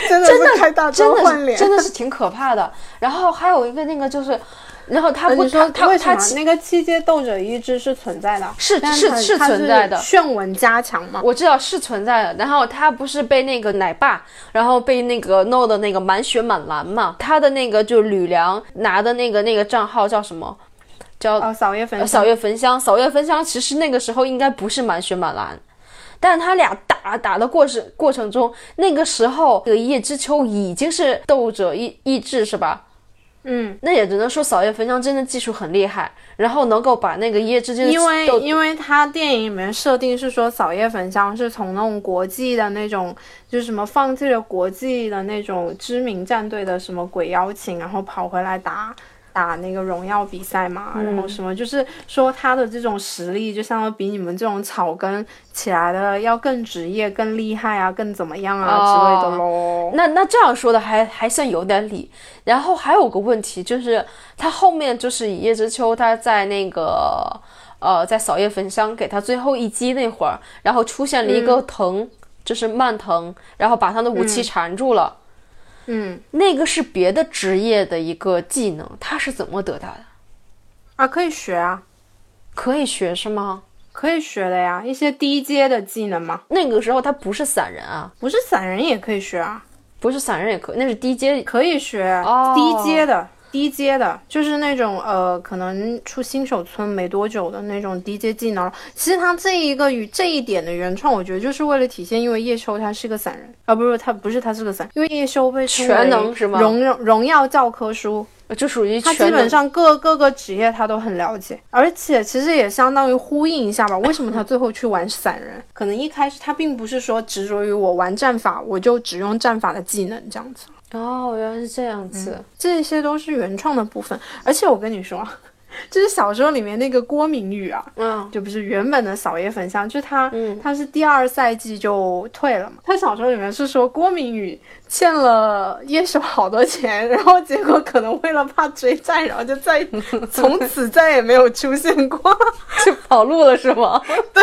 Speaker 2: 真的是开大招换脸，
Speaker 1: 真的是挺可怕的。然后还有一个那个就是。然后他不
Speaker 2: 说
Speaker 1: 他
Speaker 2: 为什么那个七阶斗者意志是存在的？
Speaker 1: 是是是存在的，
Speaker 2: 炫文加强嘛？
Speaker 1: 我知道是存在的。然后他不是被那个奶爸，然后被那个弄的那个满血满蓝嘛？他的那个就是吕梁拿的那个那个账号叫什么？叫
Speaker 2: 扫月焚
Speaker 1: 扫月焚香。扫月焚香其实那个时候应该不是满血满蓝，但是他俩打打的过程过程中，那个时候这个叶知秋已经是斗者意意志是吧？
Speaker 2: 嗯，
Speaker 1: 那也只能说扫叶焚香真的技术很厉害，然后能够把那个一夜之间，
Speaker 2: 因为因为他电影里面设定是说扫叶焚香是从那种国际的那种，就是什么放弃了国际的那种知名战队的什么鬼邀请，然后跑回来打。打那个荣耀比赛嘛，然后什么，就是说他的这种实力，就相当于比你们这种草根起来的要更职业、更厉害啊，更怎么样啊之类的喽。
Speaker 1: 那那这样说的还还算有点理。然后还有个问题，就是他后面就是一叶知秋，他在那个呃，在扫叶焚香给他最后一击那会儿，然后出现了一个藤，就是蔓藤，然后把他的武器缠住了。
Speaker 2: 嗯，
Speaker 1: 那个是别的职业的一个技能，他是怎么得到的？
Speaker 2: 啊，可以学啊，
Speaker 1: 可以学是吗？
Speaker 2: 可以学的呀，一些低阶的技能嘛。
Speaker 1: 那个时候他不是散人啊，
Speaker 2: 不是散人也可以学啊，
Speaker 1: 不是散人也可，那是低阶
Speaker 2: 可以学，低阶的。低阶的，就是那种呃，可能出新手村没多久的那种低阶技能。其实他这一个与这一点的原创，我觉得就是为了体现，因为叶修他是个散人啊，不是他不是他是个散，因为叶修被
Speaker 1: 全能是吗？
Speaker 2: 荣荣耀教科书
Speaker 1: 就属于
Speaker 2: 他基本上各各个职业他都很了解，而且其实也相当于呼应一下吧。为什么他最后去玩散人？可能一开始他并不是说执着于我玩战法，我就只用战法的技能这样子。
Speaker 1: 哦，原来是这样子，
Speaker 2: 这些都是原创的部分。而且我跟你说，就是小说里面那个郭明宇啊，
Speaker 1: 嗯，
Speaker 2: 就不是原本的扫叶粉香，就他，嗯，他是第二赛季就退了嘛。他小说里面是说郭明宇欠了叶守好多钱，然后结果可能为了怕追债，然后就再从此再也没有出现过，
Speaker 1: 就跑路了是吗？
Speaker 2: 对。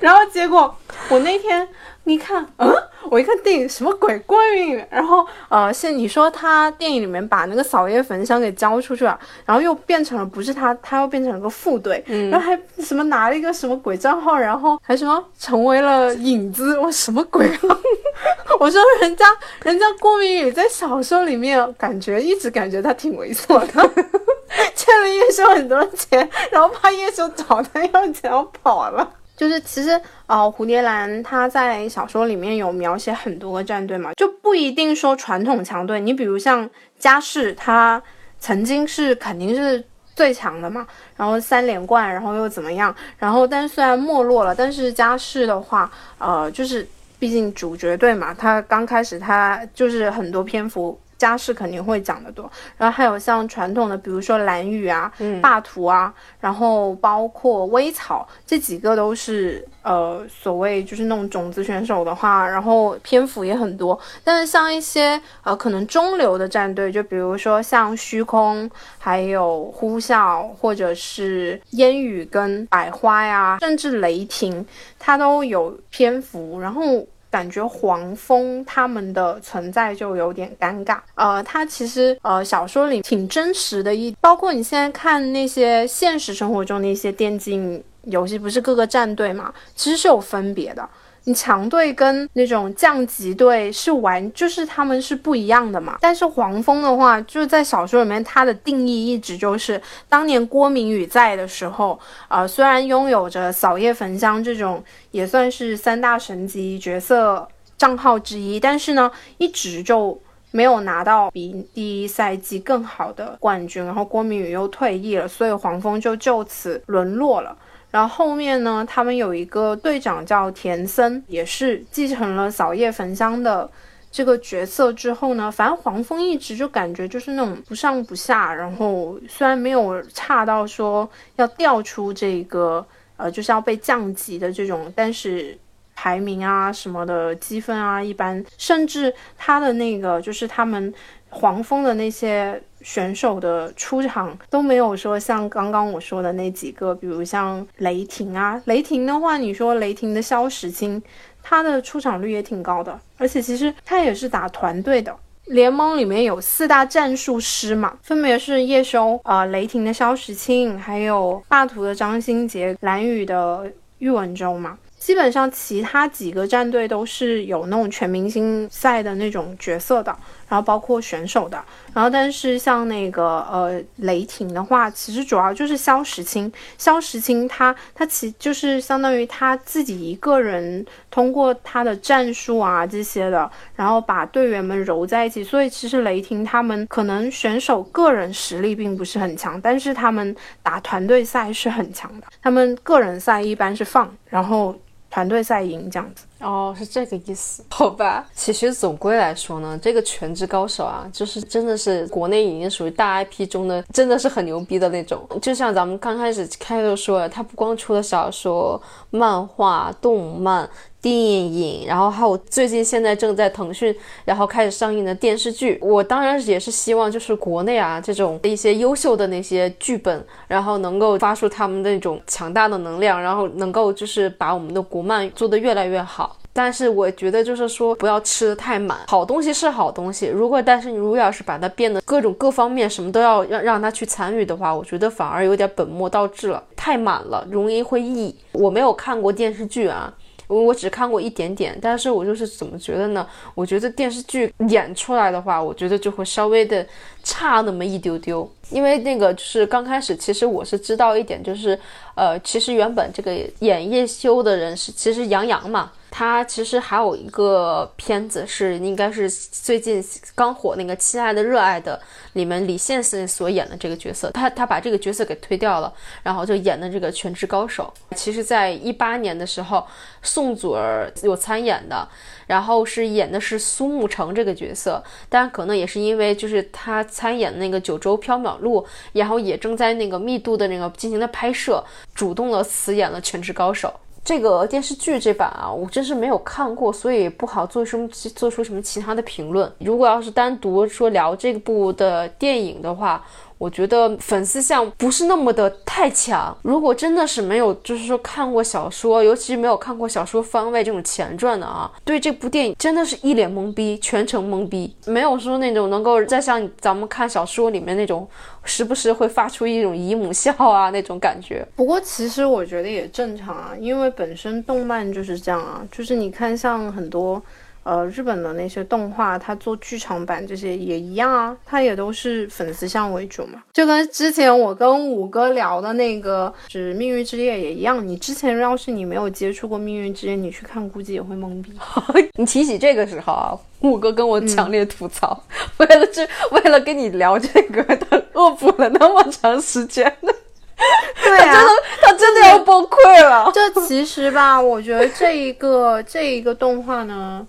Speaker 2: 然后结果我那天一看，嗯，我一看电影什么鬼郭明宇，然后呃，现你说他电影里面把那个扫叶焚香给交出去了，然后又变成了不是他，他又变成了个副队，然后还什么拿了一个什么鬼账号，然后还什么成为了影子，我什么鬼啊？我说人家人家郭明宇在小说里面感觉一直感觉他挺猥琐的，欠了叶修很多钱，然后怕叶修找他要钱要跑了。就是其实呃，蝴蝶兰它在小说里面有描写很多个战队嘛，就不一定说传统强队。你比如像嘉世，他曾经是肯定是最强的嘛，然后三连冠，然后又怎么样？然后但虽然没落了，但是嘉世的话，呃，就是毕竟主角队嘛，他刚开始他就是很多篇幅。家世肯定会讲得多，然后还有像传统的，比如说蓝雨啊、霸图啊，然后包括微草这几个都是呃所谓就是那种种子选手的话，然后篇幅也很多。但是像一些呃可能中流的战队，就比如说像虚空，还有呼啸，或者是烟雨跟百花呀，甚至雷霆，它都有篇幅，然后。感觉黄蜂他们的存在就有点尴尬。呃，他其实呃小说里挺真实的，一包括你现在看那些现实生活中的一些电竞游戏，不是各个战队嘛，其实是有分别的。你强队跟那种降级队是完，就是他们是不一样的嘛。但是黄蜂的话，就是在小说里面，它的定义一直就是当年郭明宇在的时候，呃，虽然拥有着扫叶焚香这种也算是三大神级角色账号之一，但是呢，一直就没有拿到比第一赛季更好的冠军。然后郭明宇又退役了，所以黄蜂就就此沦落了。然后后面呢，他们有一个队长叫田森，也是继承了扫叶焚香的这个角色之后呢，反正黄蜂一直就感觉就是那种不上不下，然后虽然没有差到说要调出这个呃就是要被降级的这种，但是排名啊什么的积分啊一般，甚至他的那个就是他们黄蜂的那些。选手的出场都没有说像刚刚我说的那几个，比如像雷霆啊，雷霆的话，你说雷霆的肖时钦，他的出场率也挺高的，而且其实他也是打团队的。联盟里面有四大战术师嘛，分别是叶修啊，雷霆的肖时钦，还有霸图的张新杰，蓝宇的喻文州嘛。基本上其他几个战队都是有那种全明星赛的那种角色的，然后包括选手的，然后但是像那个呃雷霆的话，其实主要就是肖时钦，肖时钦他他其就是相当于他自己一个人通过他的战术啊这些的，然后把队员们揉在一起，所以其实雷霆他们可能选手个人实力并不是很强，但是他们打团队赛是很强的，他们个人赛一般是放，然后。团队赛赢这样子。
Speaker 1: 哦，是这个意思，好吧。其实总归来说呢，这个全职高手啊，就是真的是国内已经属于大 IP 中的，真的是很牛逼的那种。就像咱们刚开始开头说的，他不光出了小说、漫画、动漫。电影，然后还有最近现在正在腾讯然后开始上映的电视剧，我当然也是希望就是国内啊这种一些优秀的那些剧本，然后能够发出他们那种强大的能量，然后能够就是把我们的国漫做得越来越好。但是我觉得就是说不要吃的太满，好东西是好东西，如果但是你如果要是把它变得各种各方面什么都要让让他去参与的话，我觉得反而有点本末倒置了，太满了，容易会腻。我没有看过电视剧啊。我我只看过一点点，但是我就是怎么觉得呢？我觉得电视剧演出来的话，我觉得就会稍微的差那么一丢丢。因为那个就是刚开始，其实我是知道一点，就是呃，其实原本这个演叶修的人是其实杨洋嘛。他其实还有一个片子是，应该是最近刚火那个《亲爱的热爱的》里面李现森所演的这个角色，他他把这个角色给推掉了，然后就演的这个全职高手。其实，在一八年的时候，宋祖儿有参演的，然后是演的是苏沐橙这个角色，但可能也是因为就是他参演那个《九州缥缈录》，然后也正在那个密度的那个进行的拍摄，主动的辞演了全职高手。这个电视剧这版啊，我真是没有看过，所以不好做什么做出什么其他的评论。如果要是单独说聊这部的电影的话，我觉得粉丝向不是那么的太强。如果真的是没有，就是说看过小说，尤其是没有看过小说番外这种前传的啊，对这部电影真的是一脸懵逼，全程懵逼，没有说那种能够再像咱们看小说里面那种，时不时会发出一种姨母笑啊那种感觉。
Speaker 2: 不过其实我觉得也正常啊，因为本身动漫就是这样啊，就是你看像很多。呃，日本的那些动画，它做剧场版这些也一样啊，它也都是粉丝向为主嘛。就跟之前我跟五哥聊的那个是《命运之夜》也一样，你之前要是你没有接触过《命运之夜》，你去看估计也会懵逼。
Speaker 1: 你提起这个时候啊，五哥跟我强烈吐槽，为了这，为了跟你聊这个，他恶补了那么长时间
Speaker 2: 对啊，
Speaker 1: 他真的要崩溃了。
Speaker 2: 这其实吧，我觉得这一个这一个动画呢。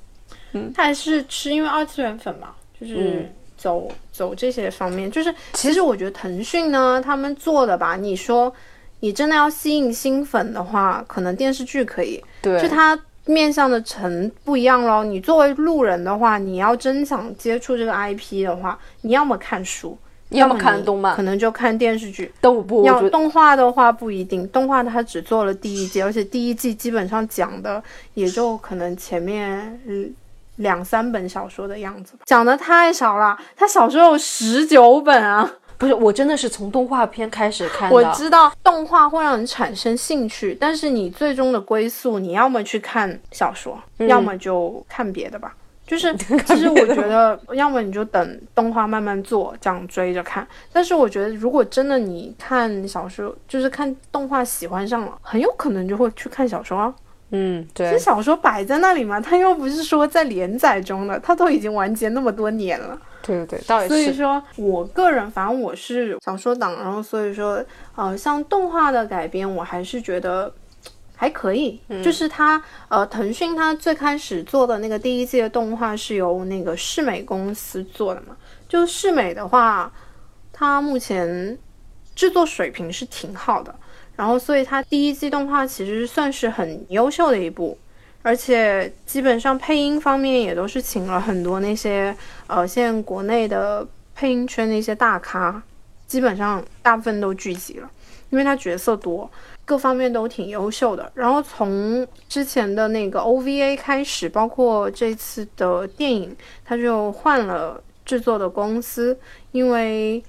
Speaker 2: 他还是吃因为二次元粉嘛，就是走走这些方面。就是其实我觉得腾讯呢，他们做的吧，你说你真的要吸引新粉的话，可能电视剧可以，
Speaker 1: 对，
Speaker 2: 就它面向的层不一样喽。你作为路人的话，你要真想接触这个 IP 的话，你要么看书，
Speaker 1: 要么看动漫，
Speaker 2: 可能就看电视剧。
Speaker 1: 都不
Speaker 2: 要动画的话不一定，动画它只做了第一季，而且第一季基本上讲的也就可能前面嗯。两三本小说的样子吧，讲的太少了。他小说有十九本啊！
Speaker 1: 不是，我真的是从动画片开始看的。
Speaker 2: 我知道动画会让人产生兴趣，但是你最终的归宿，你要么去看小说，要么就看别的吧。就是，其实我觉得，要么你就等动画慢慢做，这样追着看。但是我觉得，如果真的你看小说，就是看动画喜欢上了，很有可能就会去看小说啊。
Speaker 1: 嗯，对，
Speaker 2: 这小说摆在那里嘛，它又不是说在连载中的，它都已经完结那么多年了。
Speaker 1: 对对对，倒也是。
Speaker 2: 所以说我个人，反正我是小说党，然后所以说，呃，像动画的改编，我还是觉得还可以。就是它，呃，腾讯它最开始做的那个第一季的动画是由那个世美公司做的嘛，就世美的话，它目前制作水平是挺好的。然后，所以它第一季动画其实算是很优秀的一部，而且基本上配音方面也都是请了很多那些呃，现在国内的配音圈的一些大咖，基本上大部分都聚集了，因为它角色多，各方面都挺优秀的。然后从之前的那个 OVA 开始，包括这次的电影，它就换了制作的公司，因为。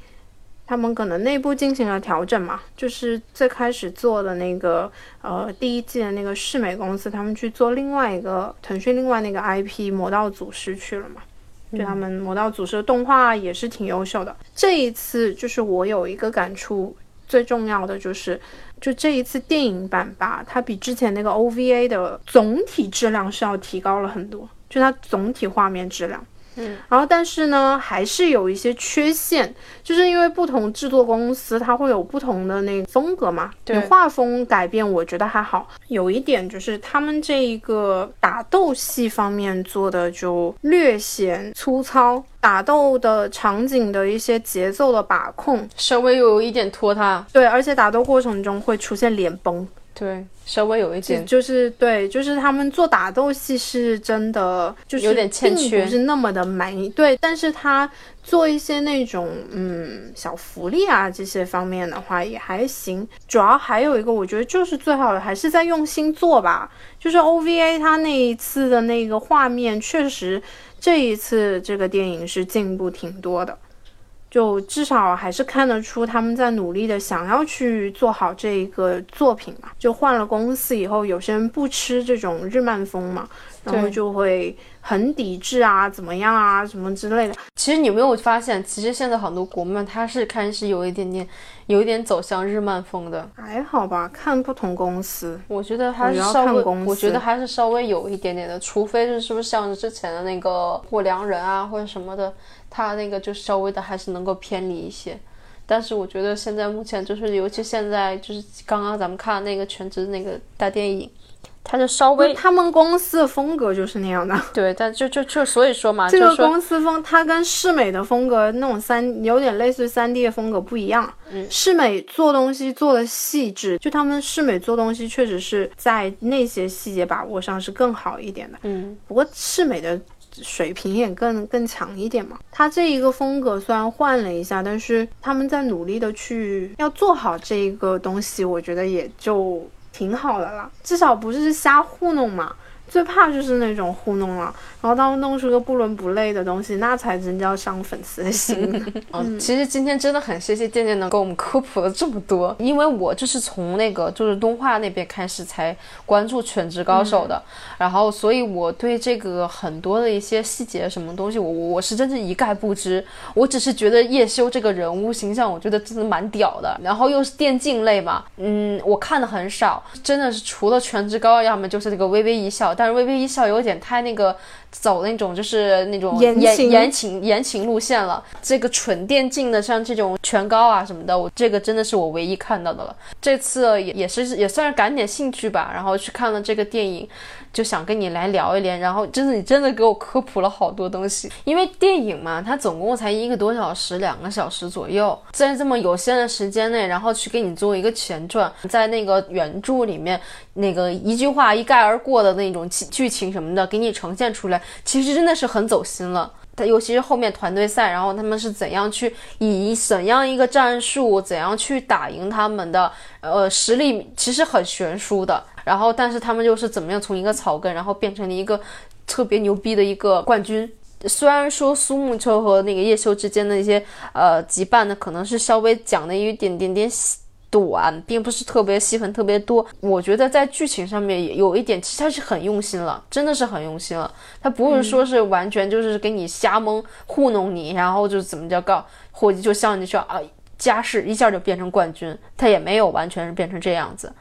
Speaker 2: 他们可能内部进行了调整嘛，就是最开始做的那个呃第一季的那个世美公司，他们去做另外一个腾讯另外那个 IP《魔道祖师》去了嘛，就他们《魔道祖师》的动画也是挺优秀的。这一次就是我有一个感触，最重要的就是，就这一次电影版吧，它比之前那个 OVA 的总体质量是要提高了很多，就它总体画面质量。
Speaker 1: 嗯，
Speaker 2: 然后但是呢，还是有一些缺陷，就是因为不同制作公司它会有不同的那个风格嘛。
Speaker 1: 对，
Speaker 2: 画风改变我觉得还好，有一点就是他们这一个打斗戏方面做的就略显粗糙，打斗的场景的一些节奏的把控
Speaker 1: 稍微有一点拖沓。
Speaker 2: 对，而且打斗过程中会出现脸崩。
Speaker 1: 对，稍微有一点，
Speaker 2: 就是对，就是他们做打斗戏是真的，就是
Speaker 1: 有点欠缺，
Speaker 2: 不是那么的满意。对，但是他做一些那种嗯小福利啊这些方面的话也还行。主要还有一个，我觉得就是最好的还是在用心做吧。就是 OVA 他那一次的那个画面，确实这一次这个电影是进步挺多的。就至少还是看得出他们在努力的想要去做好这个作品嘛。就换了公司以后，有些人不吃这种日漫风嘛，然后就会很抵制啊，怎么样啊，什么之类的。
Speaker 1: 其实你没有发现，其实现在很多国漫它是开始有一点点，有一点走向日漫风的。
Speaker 2: 还好吧，看不同公司，
Speaker 1: 我觉得还是稍微，我觉得还是稍微有一点点的，除非是是不是像之前的那个火良人啊或者什么的。他那个就稍微的还是能够偏离一些，但是我觉得现在目前就是，尤其现在就是刚刚咱们看那个全职那个大电影，它就稍微
Speaker 2: 他们公司的风格就是那样的。
Speaker 1: 对，但就就就所以说嘛，
Speaker 2: 这个公司风它跟世美的风格那种三有点类似于三 D 的风格不一样。
Speaker 1: 嗯，
Speaker 2: 世美做东西做的细致，就他们世美做东西确实是在那些细节把握上是更好一点的。
Speaker 1: 嗯，
Speaker 2: 不过世美的。水平也更更强一点嘛。他这一个风格虽然换了一下，但是他们在努力的去要做好这个东西，我觉得也就挺好的啦，至少不是瞎糊弄嘛。最怕就是那种糊弄了，然后他们弄出个不伦不类的东西，那才真叫伤粉丝的心。
Speaker 1: 嗯，其实今天真的很谢谢健健能给我们科普了这么多，因为我就是从那个就是动画那边开始才关注《全职高手》的，然后所以我对这个很多的一些细节什么东西，我我是真是一概不知。我只是觉得叶修这个人物形象，我觉得真的蛮屌的，然后又是电竞类嘛，嗯，我看的很少，真的是除了《全职高手》，要么就是那个微微一笑。但是微微一笑有点太那个走那种就是那种言言情言情路线了。这个纯电竞的像这种全高啊什么的，我这个真的是我唯一看到的了。这次也也是也算是感点兴趣吧，然后去看了这个电影。就想跟你来聊一聊，然后真的你真的给我科普了好多东西。因为电影嘛，它总共才一个多小时，两个小时左右，在这么有限的时间内，然后去给你做一个前传，在那个原著里面那个一句话一概而过的那种剧情什么的，给你呈现出来，其实真的是很走心了。它尤其是后面团队赛，然后他们是怎样去以怎样一个战术，怎样去打赢他们的，呃，实力其实很悬殊的。然后，但是他们又是怎么样从一个草根，然后变成了一个特别牛逼的一个冠军？虽然说苏沐秋和那个叶修之间的一些呃羁绊呢，可能是稍微讲的有一点点点短，并不是特别戏份特别多。我觉得在剧情上面也有一点，其实他是很用心了，真的是很用心了。他不是说是完全就是给你瞎蒙糊弄你，然后就怎么叫告，或者就像你说啊，家世一下就变成冠军，他也没有完全是变成这样子。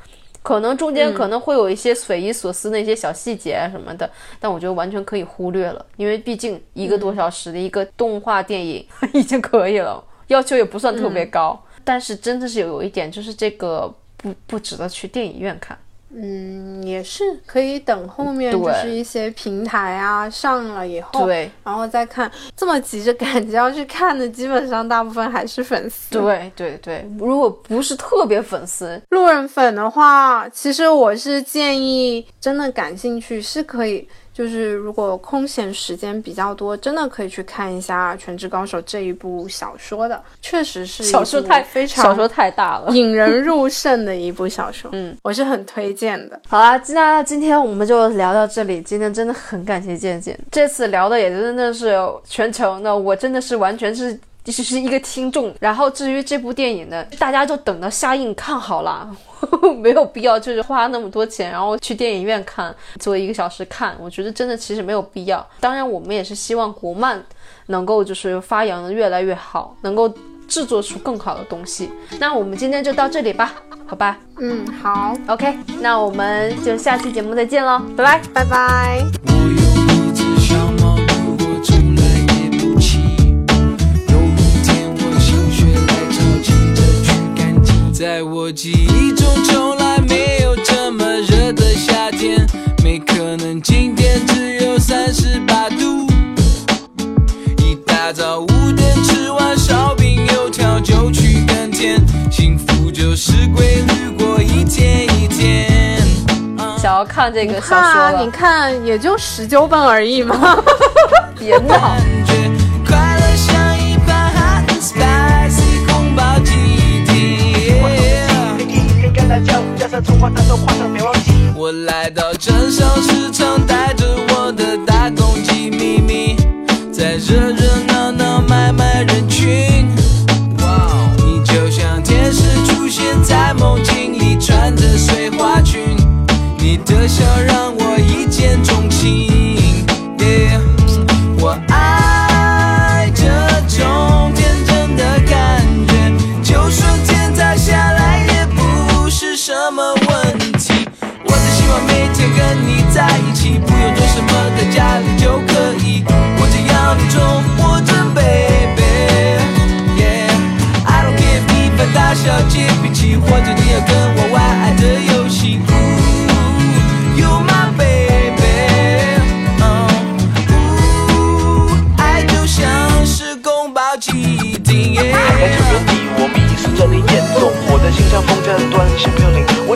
Speaker 1: 可能中间可能会有一些匪夷所思的一些小细节什么的，但我觉得完全可以忽略了，因为毕竟一个多小时的一个动画电影 已经可以了，要求也不算特别高。但是真的是有有一点，就是这个不不值得去电影院看。
Speaker 2: 嗯，也是可以等后面就是一些平台啊上了以后，
Speaker 1: 对，
Speaker 2: 然后再看。这么急着赶着要去看的，基本上大部分还是粉丝。
Speaker 1: 对对对，如果不是特别粉丝、
Speaker 2: 路人粉的话，其实我是建议，真的感兴趣是可以。就是如果空闲时间比较多，真的可以去看一下《全职高手》这一部小说的，确实是
Speaker 1: 小说太非常小说太大了，
Speaker 2: 引人入胜的一部小说。嗯，我是很推荐的。
Speaker 1: 好啦，那今天我们就聊到这里。今天真的很感谢健健，这次聊的也真的是全程的，我真的是完全是。只是一个听众，然后至于这部电影呢，大家就等到下映看好了，没有必要就是花那么多钱，然后去电影院看，坐一个小时看，我觉得真的其实没有必要。当然，我们也是希望国漫能够就是发扬的越来越好，能够制作出更好的东西。那我们今天就到这里吧，好吧？
Speaker 2: 嗯，好
Speaker 1: ，OK，那我们就下期节目再见喽，拜拜，
Speaker 2: 拜拜。
Speaker 3: 在我记忆中，从来没有这么热的夏天，没可能今天只有三十八度。一大早五点吃完烧饼油条就去耕田，幸福就是规律过一天一天。
Speaker 1: 想要看这个小说
Speaker 2: 你看也就十九本而已嘛，
Speaker 1: 别闹。
Speaker 3: 我来到镇上市场，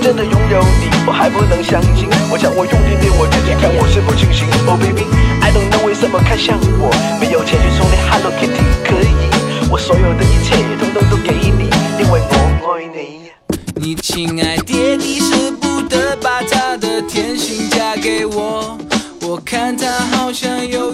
Speaker 3: 真的
Speaker 4: 拥有你，我还不能相信。我想我用力对我自己，看我是否清醒。Oh baby，I don't know 为。什么看向我？没有钱去充电 Hello Kitty 可以，我所有的一切统统都给你，因为我爱你。
Speaker 3: 你亲爱爹地舍不得把他的甜心嫁给我，我看他好像有